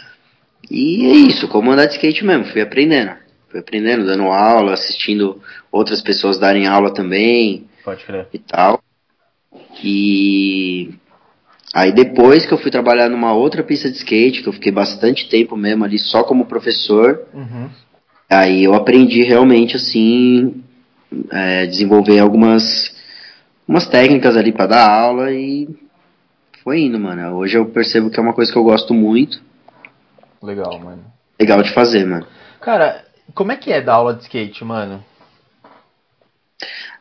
S2: E é isso, como andar de skate mesmo, fui aprendendo. Fui aprendendo, dando aula, assistindo outras pessoas darem aula também.
S1: Pode crer.
S2: E tal. E aí depois que eu fui trabalhar numa outra pista de skate, que eu fiquei bastante tempo mesmo ali só como professor, uhum. aí eu aprendi realmente assim, é, desenvolver algumas umas técnicas ali para dar aula e foi indo, mano. Hoje eu percebo que é uma coisa que eu gosto muito.
S1: Legal, mano.
S2: Legal de fazer, mano.
S1: Cara, como é que é dar aula de skate, mano?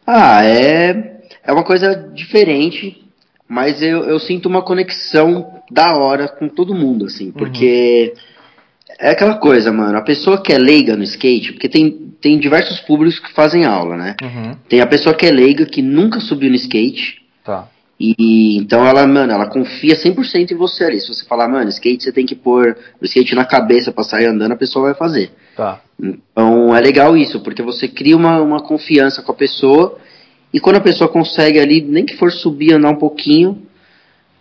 S2: Ah, é é uma coisa diferente, mas eu, eu sinto uma conexão da hora com todo mundo, assim, uhum. porque uhum. é aquela coisa, mano, a pessoa que é leiga no skate, porque tem, tem diversos públicos que fazem aula, né? Uhum. Tem a pessoa que é leiga, que nunca subiu no skate.
S1: Tá.
S2: E então ela, mano, ela confia 100% em você ali. Se você falar, mano, skate você tem que pôr o skate na cabeça pra sair andando, a pessoa vai fazer.
S1: Tá.
S2: Então é legal isso, porque você cria uma, uma confiança com a pessoa e quando a pessoa consegue ali, nem que for subir, andar um pouquinho,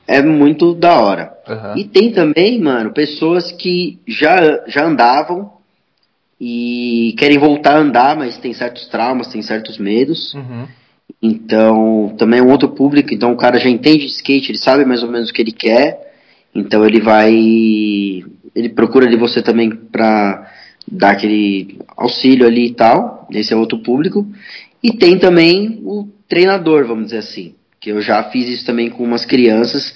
S2: é muito da hora. Uhum. E tem também, mano, pessoas que já, já andavam e querem voltar a andar, mas tem certos traumas, tem certos medos. Uhum. Então, também é um outro público, então o cara já entende de skate, ele sabe mais ou menos o que ele quer. Então ele vai. Ele procura de você também pra dar aquele auxílio ali e tal. Esse é outro público. E tem também o treinador, vamos dizer assim. Que eu já fiz isso também com umas crianças.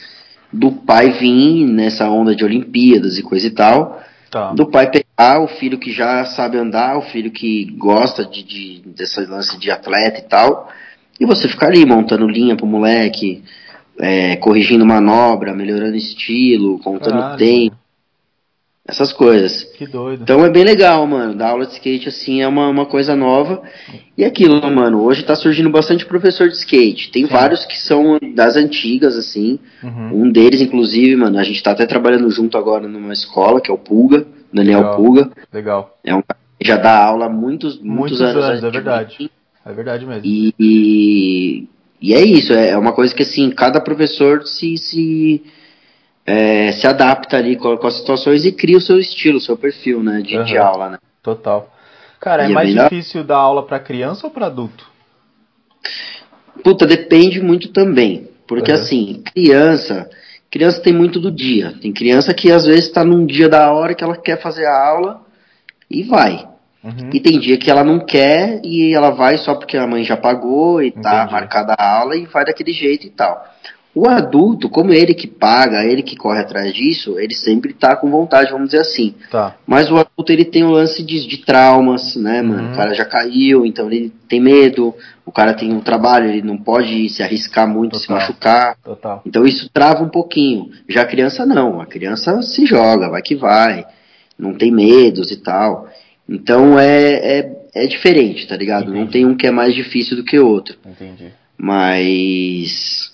S2: Do pai vir nessa onda de Olimpíadas e coisa e tal. Tá. Do pai pegar o filho que já sabe andar, o filho que gosta de, de dessa lance de atleta e tal. E você ficar ali montando linha pro moleque, é, corrigindo manobra, melhorando estilo, contando Caralho, tempo. Essas coisas.
S1: Que doido.
S2: Então é bem legal, mano. Dar aula de skate assim é uma, uma coisa nova. E aquilo, mano, hoje tá surgindo bastante professor de skate. Tem Sim. vários que são das antigas, assim. Uhum. Um deles, inclusive, mano, a gente tá até trabalhando junto agora numa escola, que é o Pulga, Daniel
S1: legal.
S2: Pulga.
S1: Legal.
S2: É um já dá aula há muitos, muitos,
S1: muitos
S2: anos.
S1: anos é verdade. É verdade mesmo.
S2: E, e, e, é isso, é, é uma coisa que assim, cada professor se, se, é, se adapta ali com, com, as situações e cria o seu estilo, o seu perfil, né, de, uhum. de aula, né.
S1: Total. Cara, é, é mais melhor... difícil dar aula para criança ou para adulto?
S2: Puta, depende muito também. Porque uhum. assim, criança, criança tem muito do dia. Tem criança que às vezes está num dia da hora que ela quer fazer a aula e vai. Uhum. E tem dia que ela não quer e ela vai só porque a mãe já pagou e tá Entendi. marcada a aula e vai daquele jeito e tal. O adulto, como ele que paga, ele que corre atrás disso, ele sempre tá com vontade, vamos dizer assim.
S1: Tá.
S2: Mas o adulto, ele tem um lance de, de traumas, né, mano? Uhum. O cara já caiu, então ele tem medo. O cara tem um trabalho, ele não pode se arriscar muito, Total. se machucar.
S1: Total.
S2: Então isso trava um pouquinho. Já a criança não, a criança se joga, vai que vai. Não tem medos e tal. Então é, é, é diferente, tá ligado? Entendi. Não tem um que é mais difícil do que o outro.
S1: Entendi.
S2: Mas.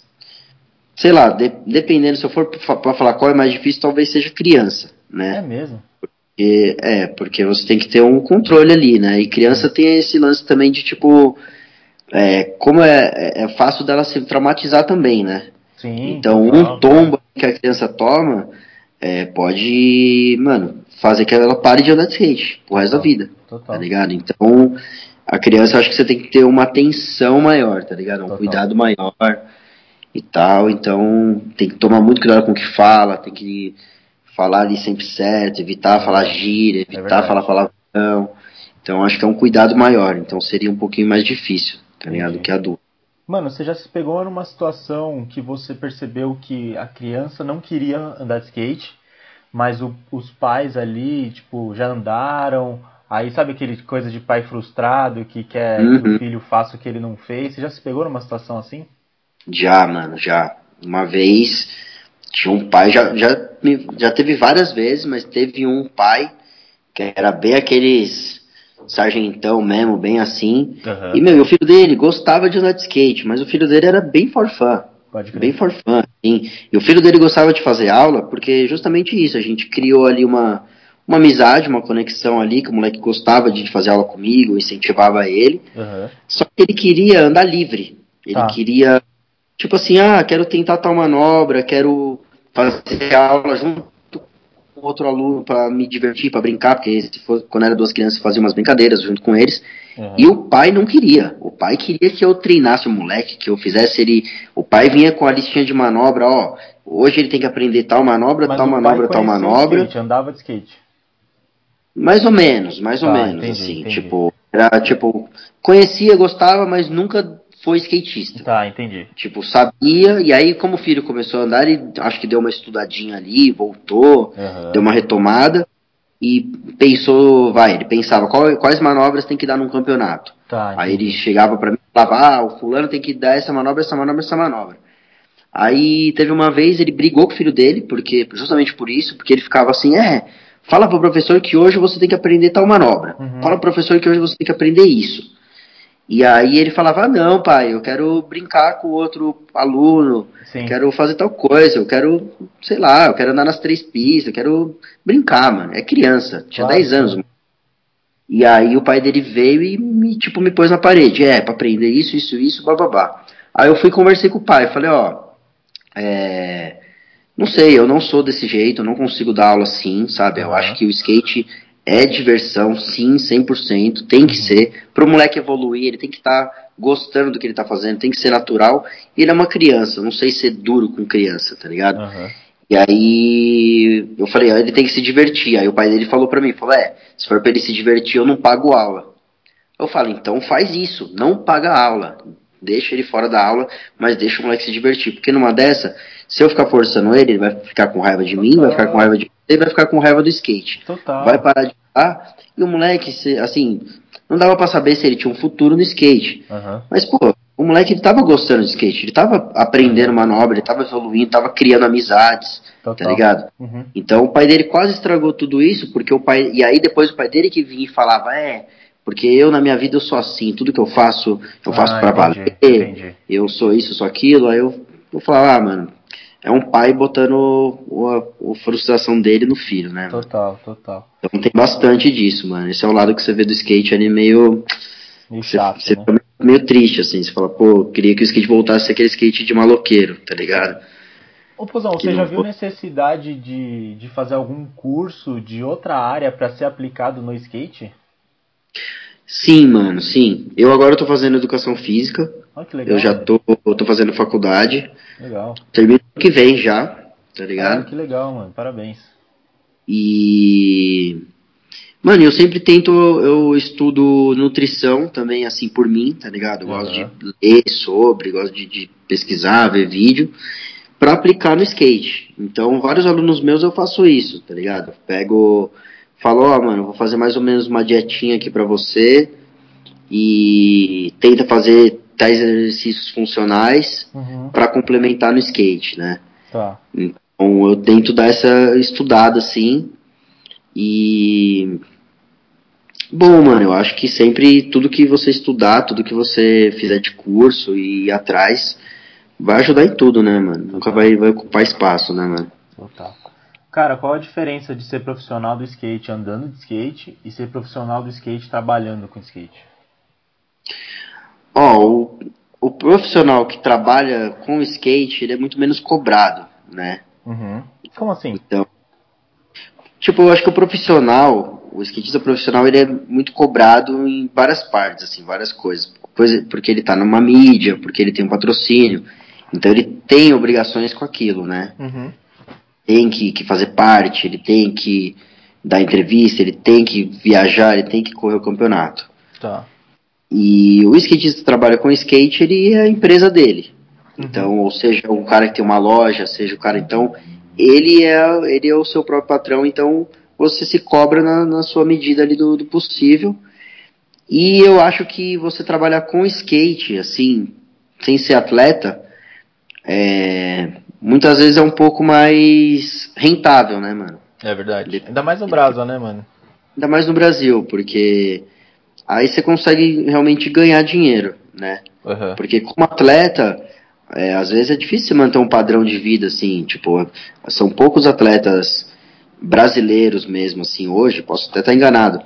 S2: Sei lá, de, dependendo, se eu for pra falar qual é mais difícil, talvez seja criança, né?
S1: É mesmo?
S2: Porque, é, porque você tem que ter um controle ali, né? E criança é. tem esse lance também de tipo. É, como é, é, é fácil dela se traumatizar também, né?
S1: Sim.
S2: Então, um tombo que a criança toma é, pode, mano, fazer que ela pare de andar de skate o resto da vida. Total. Tá ligado? Então, a criança acho que você tem que ter uma atenção maior, tá ligado? Um Total. cuidado maior e tal. Então, tem que tomar muito cuidado com o que fala, tem que falar ali sempre certo, evitar falar gíria, é evitar é falar palavrão. Então, acho que é um cuidado maior. Então, seria um pouquinho mais difícil, tá ligado? Do que adulto.
S1: Mano, você já se pegou numa situação que você percebeu que a criança não queria andar de skate mas o, os pais ali, tipo, já andaram. Aí sabe aquele coisa de pai frustrado que quer uhum. que o uhum. filho faça o que ele não fez? Você já se pegou numa situação assim?
S2: Já, mano, já. Uma vez tinha um pai, já, já, já teve várias vezes, mas teve um pai que era bem aqueles sargentão mesmo, bem assim. Uhum. E, meu, o filho dele gostava de andar de skate, mas o filho dele era bem forfã. Bem for fun, sim. E o filho dele gostava de fazer aula, porque justamente isso, a gente criou ali uma, uma amizade, uma conexão ali, que o moleque gostava de fazer aula comigo, incentivava ele. Uhum. Só que ele queria andar livre. Ele tá. queria, tipo assim, ah, quero tentar tal manobra, quero fazer aula junto com outro aluno para me divertir, para brincar, porque se for, quando era duas crianças fazia umas brincadeiras junto com eles. Uhum. E o pai não queria. O pai queria que eu treinasse o moleque, que eu fizesse ele. O pai vinha com a listinha de manobra, ó. Hoje ele tem que aprender tal manobra, Mas tal manobra, tal manobra.
S1: Skate, andava de skate.
S2: Mais ou menos, mais ou tá, menos, entendi, assim. Entendi. Tipo, era tipo, conhecia, gostava, mas nunca foi skatista.
S1: Tá, entendi.
S2: Tipo, sabia, e aí como o filho começou a andar, ele acho que deu uma estudadinha ali, voltou, uhum. deu uma retomada e pensou, vai, ele pensava qual, quais manobras tem que dar num campeonato. Tá, aí ele chegava para mim e falava, ah, o fulano tem que dar essa manobra, essa manobra, essa manobra. Aí teve uma vez, ele brigou com o filho dele, porque justamente por isso, porque ele ficava assim, é, fala pro professor que hoje você tem que aprender tal manobra. Uhum. Fala pro professor que hoje você tem que aprender isso. E aí ele falava, ah, não, pai, eu quero brincar com outro aluno, Sim. quero fazer tal coisa, eu quero, sei lá, eu quero andar nas três pistas, eu quero brincar, mano. É criança, tinha claro, 10 anos. Mano. E aí o pai dele veio e me, tipo, me pôs na parede, é, pra aprender isso, isso, isso, bababá. Aí eu fui conversei com o pai, falei, ó, é, não sei, eu não sou desse jeito, eu não consigo dar aula assim, sabe? Eu acho que o skate é diversão, sim, 100%, tem que ser. Para o moleque evoluir, ele tem que estar tá gostando do que ele está fazendo, tem que ser natural. E ele é uma criança, não sei ser duro com criança, tá ligado? Uhum. E aí eu falei, ah, ele tem que se divertir. Aí o pai dele falou pra mim, falou, é, se for pra ele se divertir, eu não pago aula. Eu falo, então faz isso, não paga aula. Deixa ele fora da aula, mas deixa o moleque se divertir. Porque numa dessa, se eu ficar forçando ele, ele vai ficar com raiva de mim, vai ficar com raiva de você, vai ficar com raiva do skate.
S1: Total.
S2: Vai parar de falar. E o moleque, assim, não dava para saber se ele tinha um futuro no skate.
S1: Uhum.
S2: Mas, pô, o moleque ele tava gostando de skate, ele tava aprendendo manobra, ele tava evoluindo, tava criando amizades, tá Total. tá ligado?
S1: Uhum.
S2: Então o pai dele quase estragou tudo isso, porque o pai. E aí depois o pai dele que vinha e falava, é. Porque eu na minha vida eu sou assim, tudo que eu faço, eu faço ah, pra valer, eu sou isso, sou aquilo, aí eu, eu falava, ah, mano, é um pai botando a, a, frustração dele no filho, né?
S1: Total, total.
S2: Então tem bastante disso, mano. Esse é o lado que você vê do skate ali meio.
S1: Meio chato.
S2: Você,
S1: né?
S2: fica meio triste, assim. Você fala, pô, queria que o skate voltasse a ser aquele skate de maloqueiro, tá ligado?
S1: Ô, Pozão, você já viu necessidade de, de fazer algum curso de outra área para ser aplicado no skate?
S2: Sim, mano, sim. Eu agora tô fazendo educação física.
S1: Oh, legal.
S2: Eu já tô, eu tô fazendo faculdade.
S1: Legal.
S2: Termino que vem já, tá ligado?
S1: Ah, que legal, mano. Parabéns.
S2: E. Mano, eu sempre tento, eu estudo nutrição também, assim, por mim, tá ligado? Eu uhum. gosto de ler sobre, gosto de, de pesquisar, ver vídeo, para aplicar no skate. Então, vários alunos meus eu faço isso, tá ligado? Pego, falo, ó, oh, mano, vou fazer mais ou menos uma dietinha aqui pra você e tenta fazer tais exercícios funcionais
S1: uhum.
S2: para complementar no skate, né?
S1: Tá.
S2: Então eu tento dar essa estudada assim e bom, mano, eu acho que sempre tudo que você estudar, tudo que você fizer de curso e ir atrás vai ajudar em tudo, né, mano? Nunca vai, vai ocupar espaço, né, mano?
S1: Total. Cara, qual a diferença de ser profissional do skate andando de skate e ser profissional do skate trabalhando com skate?
S2: Ó, o, o profissional que trabalha com skate, ele é muito menos cobrado, né?
S1: Uhum. Como assim?
S2: Então, tipo, eu acho que o profissional, o skatista profissional, ele é muito cobrado em várias partes, assim, várias coisas. Coisa, porque ele tá numa mídia, porque ele tem um patrocínio. Então ele tem obrigações com aquilo, né?
S1: Uhum.
S2: Tem que, que fazer parte, ele tem que dar entrevista, ele tem que viajar, ele tem que correr o campeonato.
S1: Tá.
S2: E o skatista que trabalha com skate, ele é a empresa dele. Uhum. Então, ou seja, o cara que tem uma loja, seja o cara, então, ele é, ele é o seu próprio patrão, então você se cobra na, na sua medida ali do, do possível. E eu acho que você trabalhar com skate, assim, sem ser atleta, é, muitas vezes é um pouco mais rentável, né, mano?
S1: É verdade. Ainda mais no Brasil, né, mano?
S2: Ainda mais no Brasil, porque aí você consegue realmente ganhar dinheiro, né?
S1: Uhum.
S2: Porque como atleta, é, às vezes é difícil manter um padrão de vida assim, tipo, são poucos atletas brasileiros mesmo, assim, hoje, posso até estar enganado,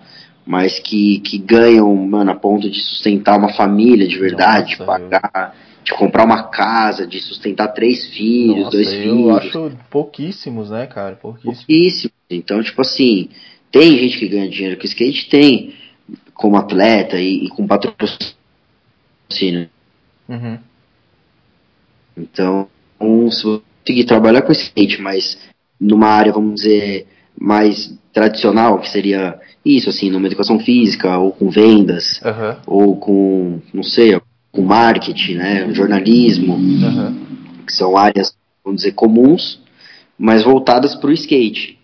S2: mas que, que ganham, mano, a ponto de sustentar uma família de verdade, Nossa, de pagar, eu... de comprar uma casa, de sustentar três filhos, Nossa, dois eu filhos.
S1: Eu acho pouquíssimos, né, cara? Pouquíssimos.
S2: Pouquíssimos. Então, tipo assim, tem gente que ganha dinheiro com skate, tem como atleta e, e com patrocínio.
S1: Uhum.
S2: Então, se você conseguir trabalhar com skate, mas numa área, vamos dizer, mais tradicional, que seria isso, assim, numa educação física, ou com vendas,
S1: uhum.
S2: ou com, não sei, com marketing, né, jornalismo,
S1: uhum.
S2: que são áreas, vamos dizer, comuns, mas voltadas para o skate.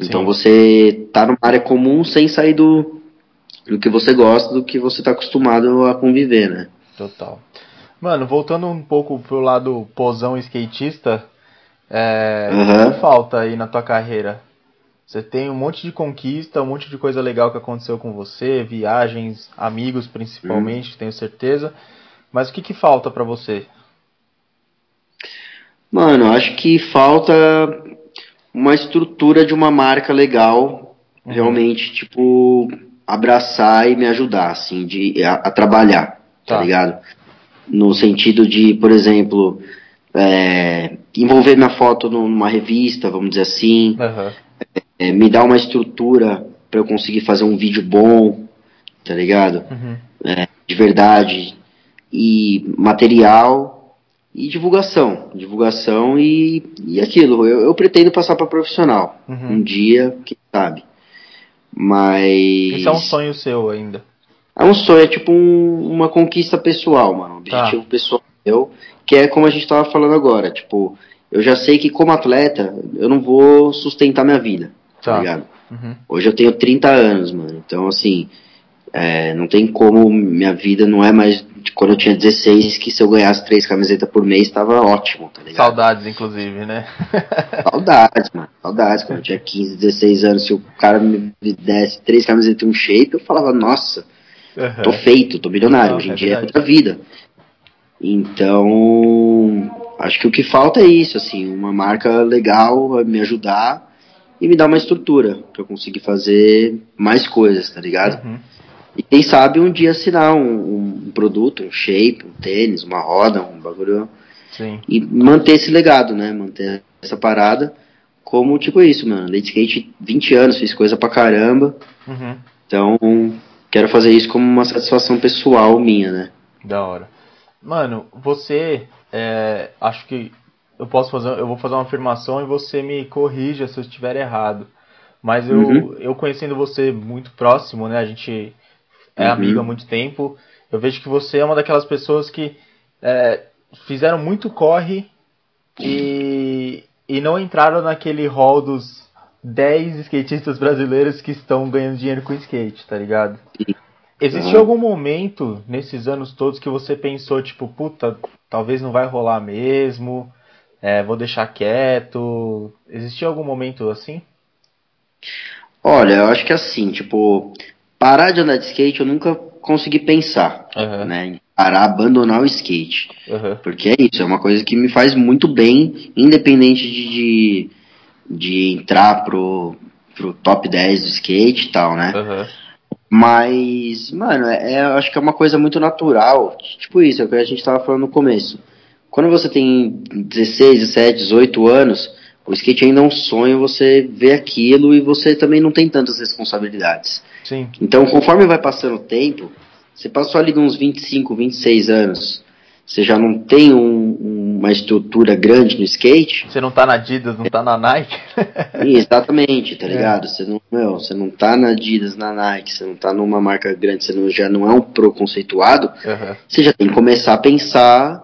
S2: Então Sim. você tá numa área comum sem sair do, do que você gosta, do que você está acostumado a conviver, né?
S1: Total. Mano, voltando um pouco pro lado posão skatista, é, uhum. o que falta aí na tua carreira? Você tem um monte de conquista, um monte de coisa legal que aconteceu com você, viagens, amigos principalmente, uhum. tenho certeza. Mas o que, que falta para você?
S2: Mano, acho que falta uma estrutura de uma marca legal, uhum. realmente, tipo, abraçar e me ajudar, assim, de, a, a trabalhar, tá. tá. ligado? No sentido de, por exemplo, é, envolver minha foto numa revista, vamos dizer assim,
S1: uhum.
S2: é, me dar uma estrutura para eu conseguir fazer um vídeo bom, tá ligado?
S1: Uhum.
S2: É, de verdade, e material e divulgação. Divulgação e, e aquilo. Eu, eu pretendo passar para profissional.
S1: Uhum.
S2: Um dia, quem sabe. Mas.
S1: Isso é um sonho seu ainda.
S2: É um sonho, é tipo um, uma conquista pessoal, mano. Um
S1: Tá.
S2: objetivo pessoal meu, que é como a gente tava falando agora. Tipo, eu já sei que como atleta, eu não vou sustentar minha vida, tá,
S1: Tá.
S2: ligado?
S1: Uhum.
S2: Hoje eu tenho 30 anos, mano. Então, assim, é, não tem como minha vida não é mais quando eu tinha 16, que se eu ganhasse três camisetas por mês, tava ótimo, tá ligado?
S1: Saudades, inclusive, né? [laughs]
S2: Saudades, mano. Saudades. Quando eu tinha 15, 16 anos, se o cara me desse três camisetas e um shape, eu falava, nossa, tô feito, tô milionário.
S1: Não,
S2: Hoje em
S1: é
S2: dia é outra vida. Então, acho que o que falta é isso, assim, uma marca legal me ajudar e me dar uma estrutura pra eu conseguir fazer mais coisas, tá ligado?
S1: Uhum.
S2: E quem sabe um dia assinar um produto, um shape, um tênis, uma roda, um bagulho.
S1: Sim.
S2: E manter esse legado, né? Manter essa parada como tipo isso, mano. De skate 20 anos, fiz coisa pra caramba.
S1: Uhum.
S2: Então, quero fazer isso como uma satisfação pessoal minha, né?
S1: Da hora. Mano, você. é, acho que eu posso fazer. Eu vou fazer uma afirmação e você me corrija se eu estiver errado. Mas eu,
S2: Uhum.
S1: eu conhecendo você muito próximo, né? A gente é
S2: Uhum.
S1: amigo há muito tempo. Eu vejo que você é uma daquelas pessoas que é, fizeram muito corre e, e não entraram naquele hall dos 10 skatistas brasileiros que estão ganhando dinheiro com skate, tá ligado? Existiu algum momento nesses anos todos que você pensou, tipo, puta, talvez não vai rolar mesmo, é, vou deixar quieto? Existiu algum momento assim?
S2: Olha, eu acho que assim, tipo, parar de andar de skate eu nunca consegui pensar,
S1: Aham,
S2: né? Em parar, abandonar o skate.
S1: aham,
S2: Porque é isso, é uma coisa que me faz muito bem, independente de, de, de entrar pro, pro top 10 do skate e tal, né?
S1: aham.
S2: Mas, mano, é, é- eu acho que é uma coisa muito natural. Tipo isso, é o que a gente tava falando no começo. Quando você tem 16, 17, 18 anos, o skate ainda é um sonho, você vê aquilo e você também não tem tantas responsabilidades.
S1: Sim,
S2: Então, conforme vai passando o tempo, você passou ali de uns 25, 26 anos, você já não tem um- uma estrutura grande no skate,
S1: você não tá na Adidas, não tá na Nike?
S2: Exatamente, tá [laughs] ligado? Você não, meu, você não tá na Adidas, na Nike, você não tá numa marca grande, você não, já não é um pro conceituado,
S1: Aham,
S2: você já tem que começar a pensar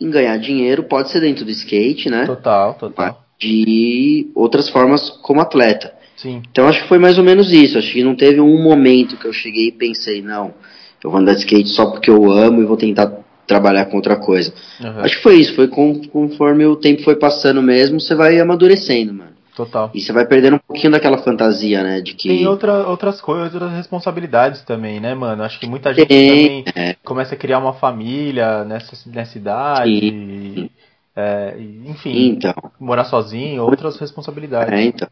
S2: em ganhar dinheiro, pode ser dentro do skate, né?
S1: Total, total.
S2: De outras formas como atleta.
S1: Sim,
S2: Então acho que foi mais ou menos isso. Acho que não teve um momento que eu cheguei e pensei, não, eu vou andar de skate só porque eu amo e vou tentar trabalhar com outra coisa.
S1: aham,
S2: Acho que foi isso, foi com- conforme o tempo foi passando mesmo, você vai amadurecendo, mano.
S1: total.
S2: E você vai perdendo um pouquinho daquela fantasia, né? De que.
S1: Tem outra, outras coisas, outras responsabilidades também, né, mano? Acho que muita gente
S2: Tem,
S1: também começa a criar uma família nessa, nessa idade. e, é, enfim,
S2: Então,
S1: morar sozinho, outras responsabilidades.
S2: é, então.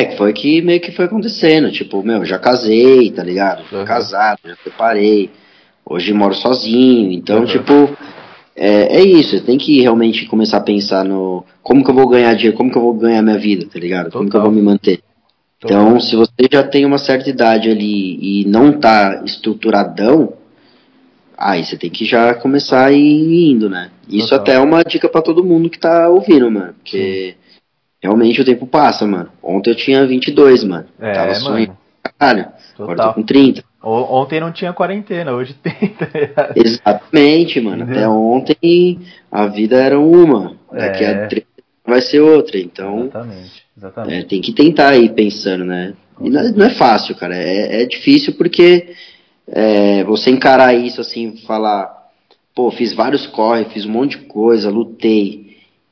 S2: É, que foi que meio que foi acontecendo. Tipo, meu, já casei, tá ligado?
S1: Uhum.
S2: casado, já separei. Hoje moro sozinho. Então,
S1: Uhum.
S2: tipo, é, é isso. Você tem que realmente começar a pensar no como que eu vou ganhar dinheiro, como que eu vou ganhar minha vida, tá ligado? Como que eu
S1: Total.
S2: vou me manter. Então, se você já tem uma certa idade ali e não tá estruturadão, aí você tem que já começar a ir indo, né? Isso
S1: Total.
S2: até é uma dica pra todo mundo que tá ouvindo, mano. Porque realmente o tempo passa, mano. Ontem eu tinha 22, mano.
S1: É,
S2: Tava sonhando
S1: mano,
S2: pra caralho. Agora tô com 30.
S1: O- Ontem não tinha quarentena, hoje [laughs] tem, tá?
S2: Exatamente, mano. Até ontem a vida era uma. Daqui
S1: É.
S2: a 30 vai ser outra. Então,
S1: Exatamente, exatamente.
S2: É, tem que tentar ir pensando, né? E não, é- não é fácil, cara. É, é difícil porque é, você encarar isso assim, falar, pô, fiz vários corre, fiz um monte de coisa, lutei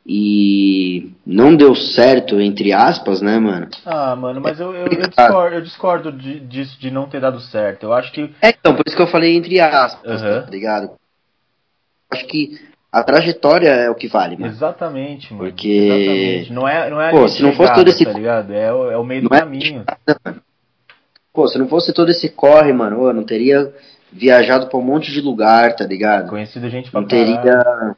S2: e não deu certo, entre aspas, né, mano?
S1: Ah, mano, mas eu, eu, eu discordo, eu discordo de- disso de não ter dado certo. Eu acho que.
S2: É, então, por isso que eu falei entre aspas,
S1: Aham.
S2: tá ligado? Acho que a trajetória é o que vale, mano.
S1: Exatamente, mano.
S2: Porque-
S1: Exatamente. Não é, não é
S2: Pô, se não fosse todo esse-
S1: Tá ligado? É o, é o meio do
S2: Não é-
S1: caminho.
S2: Pô, se não fosse todo esse corre, mano, eu não teria viajado pra um monte de lugar, tá ligado?
S1: Conhecido gente pra
S2: não
S1: caralho.
S2: teria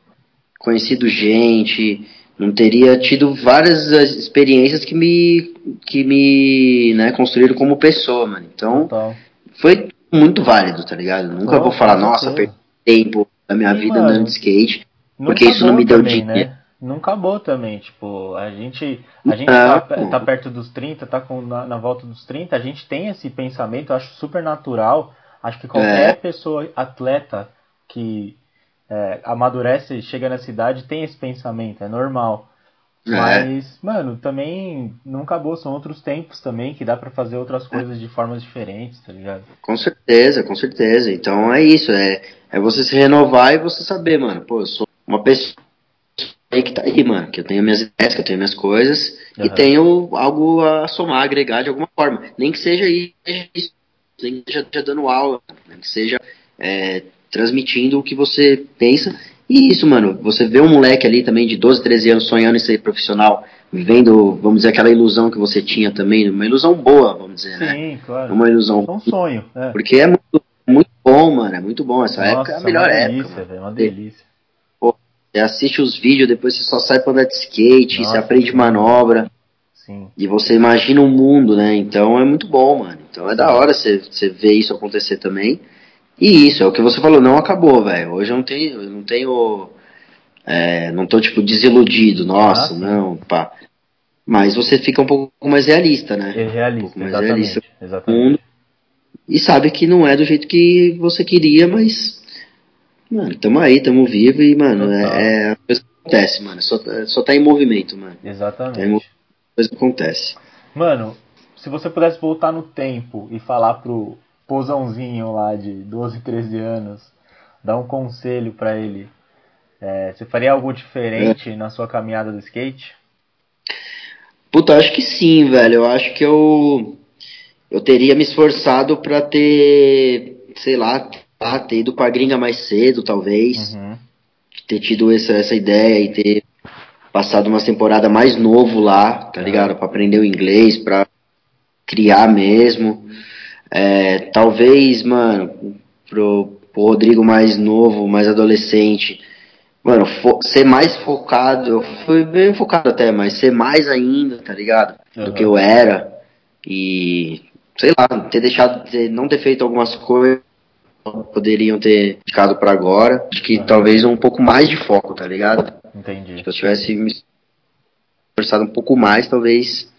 S2: conhecido gente, não teria tido várias experiências que me que me, né, construíram como pessoa, mano. Então,
S1: Total.
S2: foi muito válido, tá ligado? Nunca vou falar, nossa, perdi tempo da minha
S1: Sim,
S2: vida
S1: mano.
S2: andando de skate. Porque isso não me deu
S1: também,
S2: dinheiro.
S1: Né? Não acabou também, tipo, a gente, a gente tá, tá, perto dos 30, tá com, na, na, volta dos 30, a gente tem esse pensamento, eu acho super natural. Acho que qualquer é. pessoa atleta que é, amadurece, chega nessa idade, tem esse pensamento, é normal. É. Mas, mano, também não acabou, são outros tempos também que dá para fazer outras coisas de formas diferentes, tá ligado?
S2: Com certeza, com certeza. Então é isso, é, é você se renovar e você saber, mano, pô, eu sou uma pessoa aí que tá aí, mano, que eu tenho minhas ideias, que eu tenho minhas coisas uhum. e tenho algo a somar, agregar de alguma forma. Nem que seja isso, nem que seja dando aula, nem que seja é, transmitindo o que você pensa e isso, mano, você vê um moleque ali também de 12, 13 anos sonhando em ser profissional, vivendo, vamos dizer, aquela ilusão que você tinha também, uma ilusão boa, vamos dizer,
S1: Sim,
S2: né?
S1: Sim, claro.
S2: Uma ilusão.
S1: É um sonho. É.
S2: Porque é muito, muito bom, mano, é muito bom. Essa Nossa, época é a melhor
S1: uma
S2: delícia,
S1: época. Véio, uma delícia.
S2: Pô, você assiste os vídeos, depois você só sai pra andar de skate, Nossa, você aprende sim. manobra.
S1: Sim.
S2: E você imagina um mundo, né? Então é muito bom, mano. Então é da hora você, você ver isso acontecer também. E isso, é o que você falou, não acabou, velho. Hoje eu não tenho, eu não tenho. É, não tô, tipo, desiludido, nossa, ah, não, pá. Mas você fica um pouco mais realista, né?
S1: É realista,
S2: um mais
S1: exatamente,
S2: realista
S1: exatamente.
S2: E sabe que não é do jeito que você queria, mas. Mano, tamo aí, tamo vivo e, mano, é, é, a coisa que acontece, mano. Só, só tá em movimento, mano.
S1: Exatamente.
S2: Tem coisa que acontece.
S1: Mano, se você pudesse voltar no tempo e falar pro, pozãozinho lá de 12, 13 anos, dar um conselho para ele, é, você faria algo diferente é. na sua caminhada do skate?
S2: Puta, acho que sim, velho. Eu acho que eu eu teria me esforçado para ter, sei lá, ter ido pra gringa mais cedo, talvez.
S1: Uhum.
S2: Ter tido essa, essa ideia e ter passado uma temporada mais novo lá, tá ligado? Pra aprender o inglês, pra criar mesmo. É, talvez, mano, pro, pro Rodrigo mais novo, mais adolescente, mano, ser mais focado, eu fui bem focado até, mas ser mais ainda, tá ligado? Uhum. Do que eu era. E, sei lá, ter deixado, ter, não ter feito algumas coisas poderiam ter ficado para agora. Acho que uhum. talvez um pouco mais de foco, tá ligado?
S1: Entendi.
S2: Se eu tivesse me esforçado um pouco mais, talvez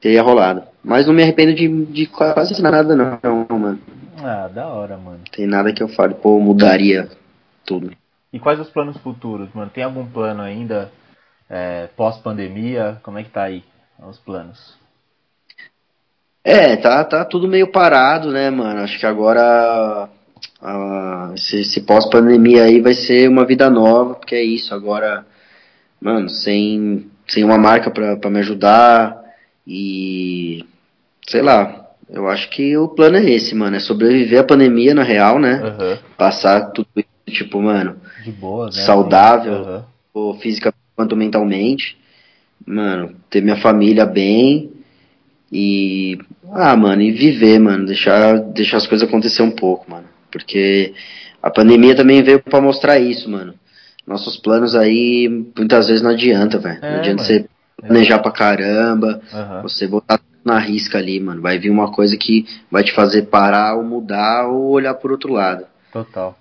S2: teria rolado. Mas não me arrependo de, de quase nada, não, mano.
S1: Ah, da hora, mano.
S2: Tem nada que eu fale, pô, mudaria tudo.
S1: E quais os planos futuros, mano? Tem algum plano ainda é, pós-pandemia? Como é que tá aí os planos?
S2: É, tá, tá tudo meio parado, né, mano? Acho que agora uh, esse, esse pós-pandemia aí vai ser uma vida nova, porque é isso, agora, mano, sem, sem uma marca pra, pra me ajudar, e sei lá, eu acho que o plano é esse, mano, é sobreviver à pandemia na real, né?
S1: Uhum.
S2: Passar tudo tipo, mano,
S1: de boa, né?
S2: saudável, uhum. física quanto mentalmente. Mano, ter minha família bem e ah, mano, e viver, mano, deixar deixar as coisas acontecer um pouco, mano, porque a pandemia também veio para mostrar isso, mano. Nossos planos aí muitas vezes não adianta, velho. É, não adianta mano. você planejar pra caramba,
S1: uhum.
S2: você botar na risca ali, mano. Vai vir uma coisa que vai te fazer parar ou mudar ou olhar por outro lado.
S1: Total.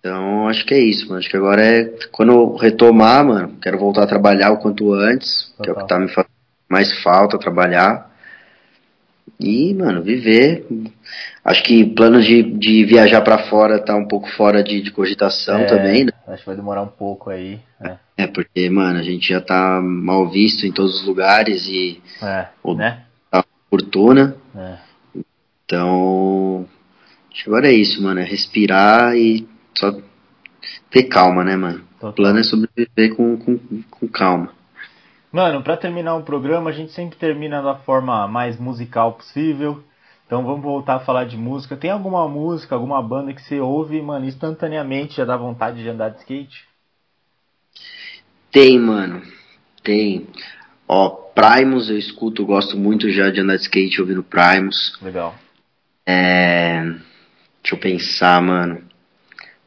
S2: Então, acho que é isso, mano. Acho que agora é quando eu retomar, mano, quero voltar a trabalhar o quanto antes, Total. que é o que tá me fazendo mais falta trabalhar. E, mano, viver. Acho que plano de, de viajar para fora tá um pouco fora de, de cogitação
S1: é,
S2: também, né?
S1: Acho que vai demorar um pouco aí.
S2: É. é, porque, mano, a gente já tá mal visto em todos os lugares e.
S1: É, o, né?
S2: Tá fortuna.
S1: É.
S2: Então. Acho que agora é isso, mano. É respirar e só ter calma, né, mano? Total. O plano é sobreviver com, com, com calma.
S1: Mano, para terminar o programa, a gente sempre termina da forma mais musical possível. Então vamos voltar a falar de música. Tem alguma música, alguma banda que você ouve, mano, instantaneamente já dá vontade de andar de skate?
S2: Tem, mano. Tem. Ó, Primus eu escuto, gosto muito já de andar de skate ouvindo Primus.
S1: Legal.
S2: É. Deixa eu pensar, mano.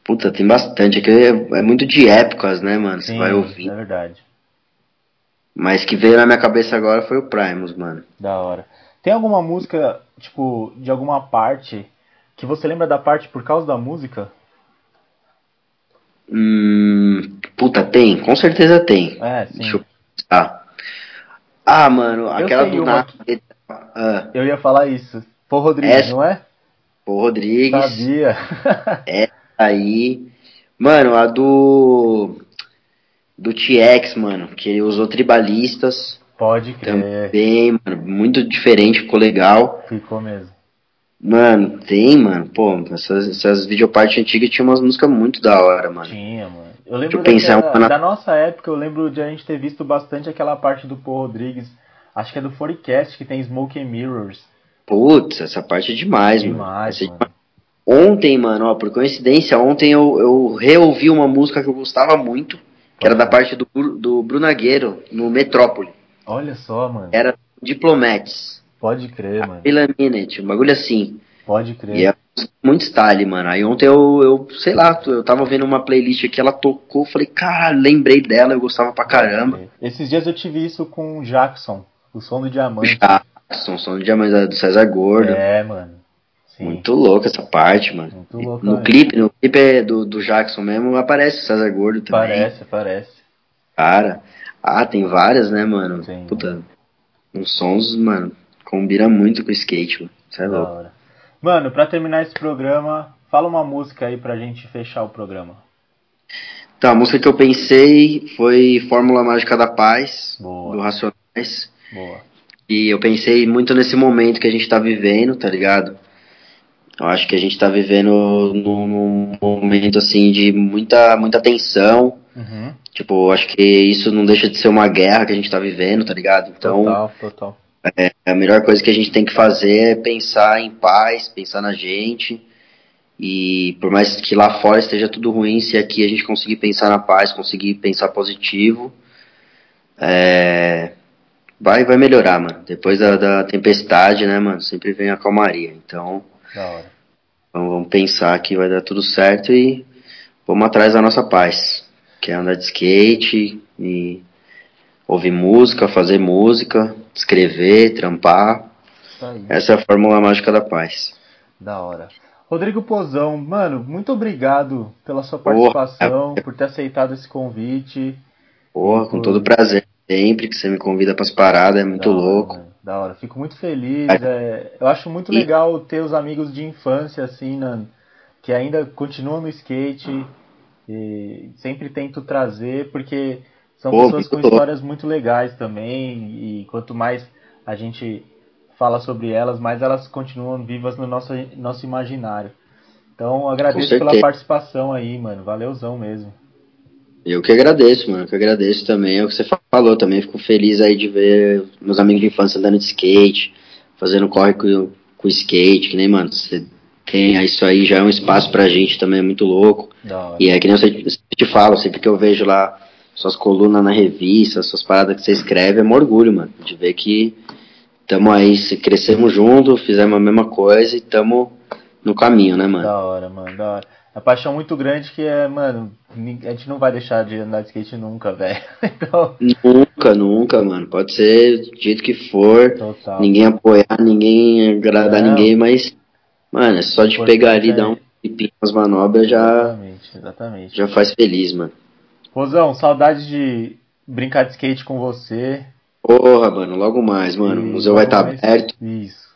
S2: Puta, tem bastante. Aqui é, é muito de épocas, né, mano? Você vai ouvir.
S1: É verdade.
S2: Mas que veio na minha cabeça agora foi o Primus, mano.
S1: Da hora. Tem alguma música, tipo, de alguma parte que você lembra da parte por causa da música?
S2: Hum, puta, tem, com certeza tem.
S1: É, sim.
S2: Deixa eu pensar. Ah, mano, aquela
S1: sei
S2: do
S1: uma.
S2: Ah,
S1: Eu ia falar isso. Pô, Rodrigues,
S2: Essa-
S1: não é?
S2: pô, Rodrigues.
S1: Sabia. [laughs]
S2: Aí. Mano, a do. Do TX, mano, que ele usou tribalistas.
S1: Pode crer.
S2: Também, mano, muito diferente, ficou legal.
S1: Ficou mesmo.
S2: Mano, tem, mano, pô, essas, essas videopartes antigas tinham umas músicas muito da hora, mano.
S1: Tinha, mano. Eu lembro
S2: eu
S1: daquela- da nossa época, eu lembro de a gente ter visto bastante aquela parte do Paul Rodrigues. Acho que é do Forecast, que tem Smoke and Mirrors.
S2: Putz, essa parte é demais,
S1: Demais,
S2: mano. É
S1: mano.
S2: Ontem, mano, ó, por coincidência, ontem eu, eu reouvi uma música que eu gostava muito, que era da parte do, do Brunagueiro, no Metrópole.
S1: Olha só, mano.
S2: Era Diplomats,
S1: Pode crer, mano.
S2: Pela Minute, um bagulho assim.
S1: Pode crer.
S2: E é muito style, mano. Aí ontem eu, eu, sei lá, eu tava vendo uma playlist aqui, ela tocou, falei, cara, lembrei dela, eu gostava pra caramba.
S1: Esses dias eu tive isso com o Jackson, o som do diamante.
S2: Jackson, som do Diamante do César Gordo.
S1: É, mano. Sim.
S2: Muito louco essa parte, mano.
S1: Louco.
S2: No
S1: mesmo.
S2: clipe, no clipe é do, do Jackson mesmo, aparece o César Gordo também.
S1: Parece, parece.
S2: Cara. Ah, tem várias, né, mano?
S1: Tem.
S2: Puta. Uns sons, mano, combina muito com o skate, mano. Isso é
S1: Da
S2: louco.
S1: hora. Mano, pra terminar esse programa, fala uma música aí pra gente fechar o programa.
S2: Tá, a música que eu pensei foi Fórmula Mágica da Paz,
S1: Boa.
S2: do Racionais.
S1: Boa.
S2: E eu pensei muito nesse momento que a gente tá vivendo, tá ligado? Eu acho que a gente tá vivendo num, momento, assim, de muita, muita tensão.
S1: Uhum.
S2: Tipo, acho que isso não deixa de ser uma guerra que a gente tá vivendo, tá ligado? Então,
S1: Total, total.
S2: a melhor coisa que a gente tem que fazer é pensar em paz, pensar na gente. E por mais que lá fora esteja tudo ruim, se aqui a gente conseguir pensar na paz, conseguir pensar positivo, é, vai, vai melhorar, mano. Depois da, da tempestade, né, mano, sempre vem a calmaria. Então,
S1: Da hora.
S2: vamos, vamos pensar que vai dar tudo certo e vamos atrás da nossa paz. Que é andar de skate e ouvir música, fazer música, escrever, trampar.
S1: Aí.
S2: Essa é a fórmula mágica da paz.
S1: Da hora. Rodrigo Pozão, mano, muito obrigado pela sua
S2: Porra.
S1: participação, por ter aceitado esse convite.
S2: Porra, com todo prazer. Sempre que você me convida pras paradas, é muito louco.
S1: mano, Da hora, fico muito feliz. é, eu acho muito
S2: E-
S1: legal ter os amigos de infância, assim, que ainda continuam no skate e sempre tento trazer, porque são
S2: Pô,
S1: pessoas com histórias muito legais também, e quanto mais a gente fala sobre elas, mais elas continuam vivas no nosso, nosso imaginário. Então, agradeço pela participação aí, mano. Valeuzão mesmo.
S2: Eu que agradeço, mano. Eu que agradeço também. É o que você falou também. Fico feliz aí de ver meus amigos de infância andando de skate, fazendo corre com, com skate, que nem, mano, você tem isso aí, já é um espaço pra gente também, é muito louco.
S1: Hora.
S2: E é que nem eu sempre te falo, sempre que eu vejo lá suas colunas na revista, suas paradas que você escreve, é um orgulho, mano, de ver que tamo aí, crescemos junto, fizemos a mesma coisa e tamo no caminho, né, mano?
S1: Da hora, mano, da hora. Uma paixão muito grande que é, mano, a gente não vai deixar de andar de skate nunca, [laughs] velho. Então,
S2: Nunca, nunca, mano. Pode ser do jeito que for,
S1: total.
S2: ninguém apoiar, ninguém agradar
S1: Não.
S2: ninguém, mas, mano, é só de
S1: Importante
S2: pegar ali,
S1: é-
S2: dar um pipinho nas manobras, já,
S1: Exatamente, exatamente.
S2: já faz feliz, mano.
S1: Rosão, saudade de brincar de skate com você.
S2: Porra, mano, logo mais, mano.
S1: E
S2: O museu vai estar
S1: mais-
S2: aberto.
S1: Isso.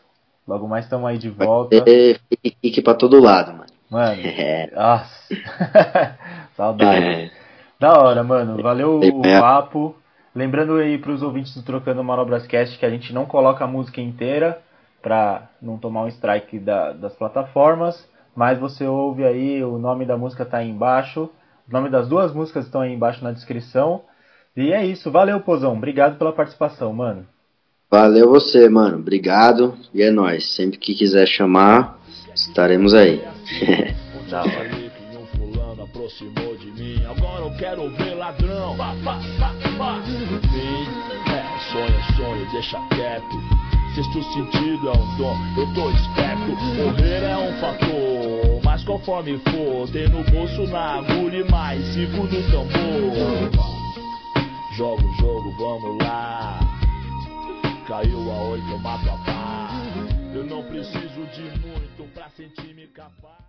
S1: Logo mais estamos aí de
S2: Vai
S1: volta.
S2: ter fique pra todo lado, mano.
S1: Mano,
S2: É.
S1: nossa. [laughs] saudade.
S2: É.
S1: Da hora, mano. Valeu o papo. Lembrando aí pros ouvintes do Trocando Manobrascast que a gente não coloca a música inteira pra não tomar um strike da- das plataformas, mas você ouve aí, o nome da música tá aí embaixo, o nome das duas músicas estão aí embaixo na descrição. E é isso, valeu, Pozão. Obrigado pela participação, mano.
S2: Valeu você, mano. Obrigado. E é nóis. Sempre que quiser chamar, estaremos aí.
S1: Hora.
S3: Falei que um fulano aproximou de mim. Agora eu quero ver ladrão. Pá, pá, pá, é, sonho sonho, deixa quieto. Sexto sentido é um dom, eu tô esperto. Morrer é um fator, mas conforme for, tem no bolso na agulha e mais cinco no tambor. Joga o jogo, vamos lá. Caiu a oito, mato a pá. Eu não preciso de muito pra sentir-me capaz.